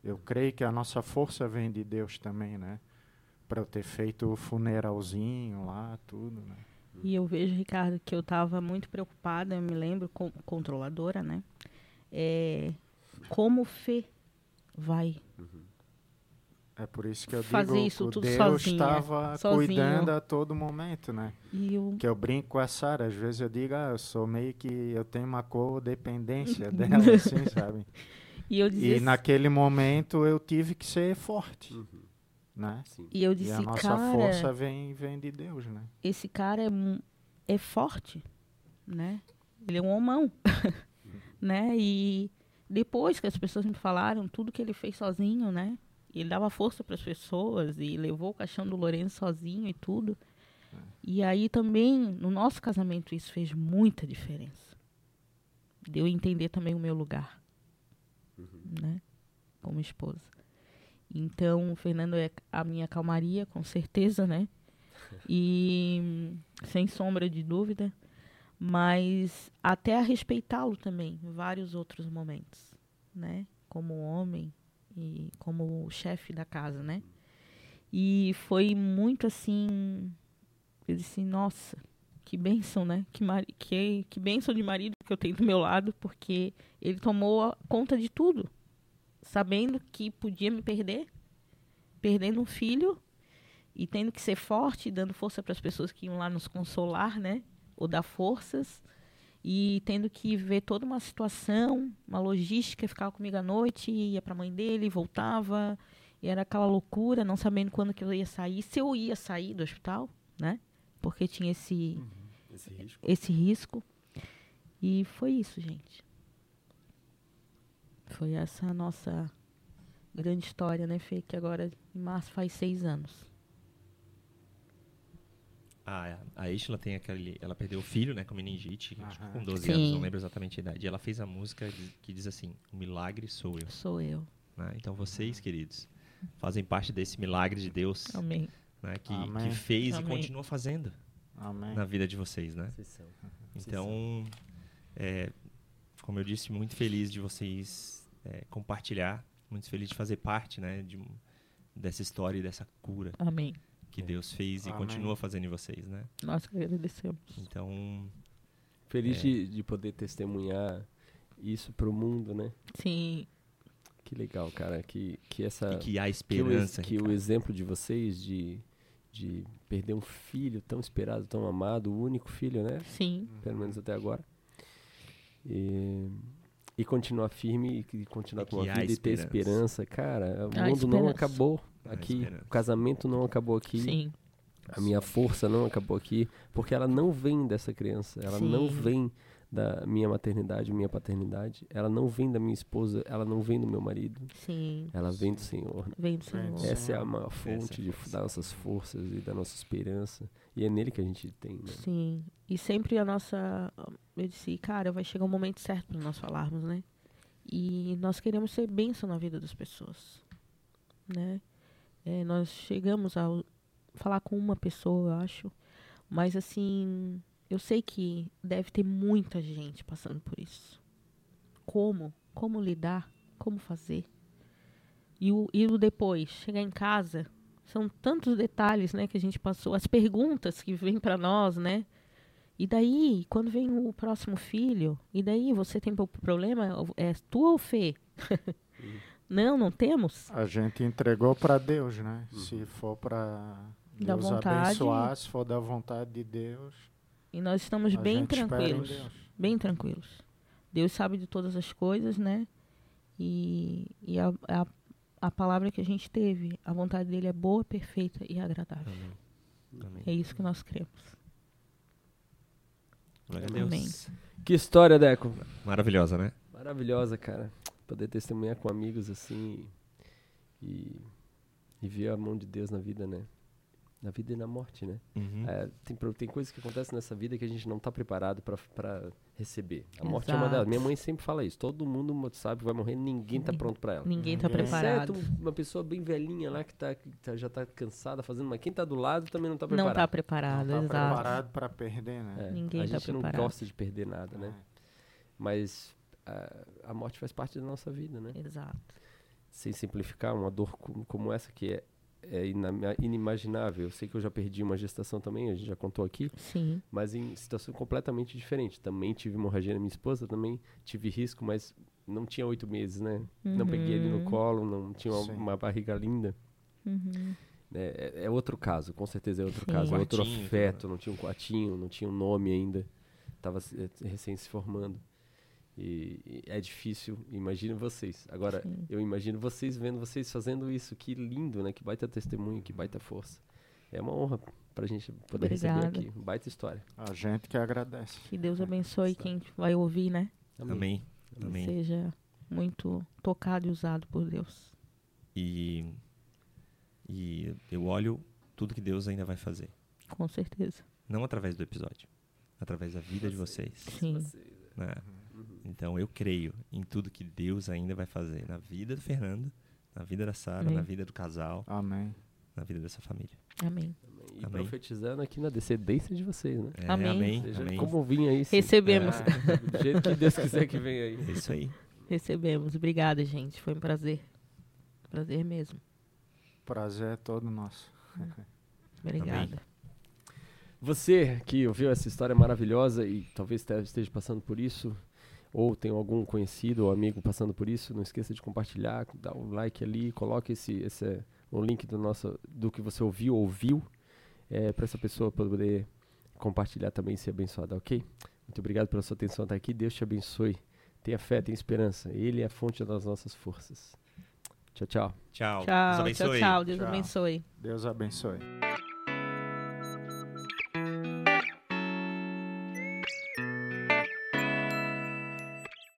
Eu creio que a nossa força vem de Deus também, né? Para eu ter feito o funeralzinho lá, tudo, né? E eu vejo, Ricardo, que eu estava muito preocupada, eu me lembro, com, controladora, né? É, como Fê vai É por isso que eu Fazer digo isso que Deus estava sozinho. cuidando a todo momento, né? eu Que eu brinco com a Sara, às vezes eu digo, ah, eu sou meio que eu tenho uma codependência *laughs* dela, assim, sabe? E eu dizia, E naquele momento eu tive que ser forte, né? Sim. e eu E disse, a nossa cara, força vem, vem de Deus, né? esse cara é, é forte, né? Ele é um homão, *laughs* né? E depois que as pessoas me falaram tudo que ele fez sozinho, né? Ele dava força para as pessoas e levou o caixão do Lourenço sozinho e tudo. E aí também, no nosso casamento, isso fez muita diferença. Deu a entender também o meu lugar, né? Como esposa. Então, o Fernando é a minha calmaria, com certeza, né? E sem sombra de dúvida, mas até a respeitá-lo também em vários outros momentos, né? Como homem e como chefe da casa, né? E foi muito assim, eu disse, nossa, que bênção, né? Que, mari que, que bênção de marido que eu tenho do meu lado, porque ele tomou conta de tudo, sabendo que podia me perder, perdendo um filho e tendo que ser forte, dando força para as pessoas que iam lá nos consolar, né? Ou dar forças. E tendo que ver toda uma situação, uma logística, ficava comigo à noite, ia para a mãe dele, voltava. E era aquela loucura, não sabendo quando que eu ia sair, se eu ia sair do hospital, né? Porque tinha esse, Esse risco. esse risco. E foi isso, gente. Foi essa a nossa grande história, né, Fê? Que agora, em março, faz seis anos. A, a tem aquele. Ela perdeu o filho, né, com meningite, acho que Aham. com 12 Sim. anos, não lembro exatamente a idade. E ela fez a música que diz assim: O milagre sou eu. Sou eu. né? Então vocês, queridos, fazem parte desse milagre de Deus Amém. né, que, Amém. que fez Amém. e continua fazendo Amém. na vida de vocês, né? Vocês são. Então, É, como eu disse, muito feliz de vocês é, compartilhar, muito feliz de fazer parte, né, de, dessa história e dessa cura Amém. que Deus fez e Amém. continua fazendo em vocês, né? Nós que agradecemos. Então, Feliz É. de, de poder testemunhar isso pro mundo, né? Sim, Que legal, cara. Que, que essa. e que há que o, esperança. que o exemplo de vocês de, de perder um filho tão esperado, tão amado, o único filho, né? sim, Pelo menos até agora. E, e continuar firme e continuar E com a vida e ter esperança. esperança. Cara, o Há mundo não esperança. acabou Há aqui. esperança. O casamento não acabou aqui. sim. A minha força não acabou aqui. Porque ela não vem dessa criança. Ela não Sim. vem da minha maternidade, minha paternidade. Ela não vem da minha esposa. Ela não vem do meu marido. Sim. Ela vem do Senhor. né? Vem do Senhor. Essa é a maior é fonte de, das nossas forças e da nossa esperança. E é nele que a gente tem, né? Sim. E sempre a nossa. Eu disse, cara, vai chegar o momento certo para nós falarmos, né? E nós queremos ser bênção na vida das pessoas. Né? É, nós chegamos a falar com uma pessoa, eu acho. Mas assim, eu sei que deve ter muita gente passando por isso. Como? Como lidar? Como fazer? E o, e o depois, chegar em casa, são tantos detalhes, né, que a gente passou, as perguntas que vêm para nós, né? E daí, quando vem o próximo filho, e daí você tem pro- problema, é tua ou Fê? *laughs* não, não temos? A gente entregou para Deus, né? Se for para Deus vontade. abençoar, se for da vontade de Deus, E nós estamos a bem tranquilos. Bem tranquilos. Deus sabe de todas as coisas, né? E, e a, a, a palavra que a gente teve, a vontade dele é boa, perfeita e agradável. Amém. Amém. É isso que nós cremos. Glória a Deus. Amém. Que história, Deco. Maravilhosa, né? Maravilhosa, cara. Poder testemunhar com amigos assim e, e ver a mão de Deus na vida, né? Na vida e na morte, né? Uhum. É, tem, tem coisas que acontecem nessa vida que a gente não tá preparado pra- pra receber. A morte é uma delas. Exato. Minha mãe sempre fala isso. Todo mundo sabe que vai morrer, ninguém tá Ninguém- pronto pra ela. Ninguém está Ninguém. preparado. Exceto uma pessoa bem velhinha lá que, tá, que tá- já tá cansada fazendo, mas quem tá do lado também não tá Não preparado. está preparado, Não tá exato. preparado para perder, né? É, Ninguém a tá gente não preparado. gosta de perder nada, né? Mas a, a morte faz parte da nossa vida, né? Exato. Sem simplificar, uma dor co- como essa que é, é inimaginável. Eu sei que eu já perdi uma gestação também, a gente já contou aqui, Sim. mas em situação completamente diferente. Também tive hemorragia na minha esposa, também tive risco, mas não tinha oito meses, né? Não peguei ele no Uhum. colo, não tinha uma, uma barriga linda. Uhum. É, é- é outro caso, com certeza é outro Sim. caso. É outro afeto, não tinha um quartinho, não tinha um nome ainda. Tava se- eh, recém se formando. E, e é difícil, imagino vocês. Agora, Sim. eu imagino vocês vendo vocês fazendo isso. Que lindo, né? Que baita testemunho, que baita força. É uma honra pra gente poder Obrigada. receber aqui. Baita história. A gente que agradece. Que Deus abençoe quem vai ouvir, né? Amém. Amém. Seja muito tocado e usado por Deus. E, e eu olho tudo que Deus ainda vai fazer. Com certeza. Não através do episódio, através da vida de vocês. Sim. né? Então eu creio em tudo que Deus ainda vai fazer na vida do Fernando, na vida da Sara, Amém. na vida do casal, Amém. na vida dessa família. Amém. E Amém. profetizando aqui na descendência de vocês, né? É, Amém. amém. Seja amém. como vinha aí. Recebemos. É, do jeito que Deus quiser que venha aí. É isso aí. Recebemos. Obrigada, gente. Foi um prazer. Prazer mesmo. Prazer é todo nosso. *laughs* Obrigada. Você que ouviu essa história maravilhosa e talvez te- esteja passando por isso, ou tem algum conhecido ou amigo passando por isso, não esqueça de compartilhar, dá um like ali, coloque esse, esse o link do nosso do que você ouviu ouviu para essa pessoa poder compartilhar também e ser abençoada, ok? Muito obrigado pela sua atenção até aqui. Deus te abençoe. Tenha fé, tenha esperança. Ele é a fonte das nossas forças. Tchau, tchau. Tchau. Deus Tchau, tchau, abençoe. tchau. Deus Tchau. abençoe. Deus abençoe.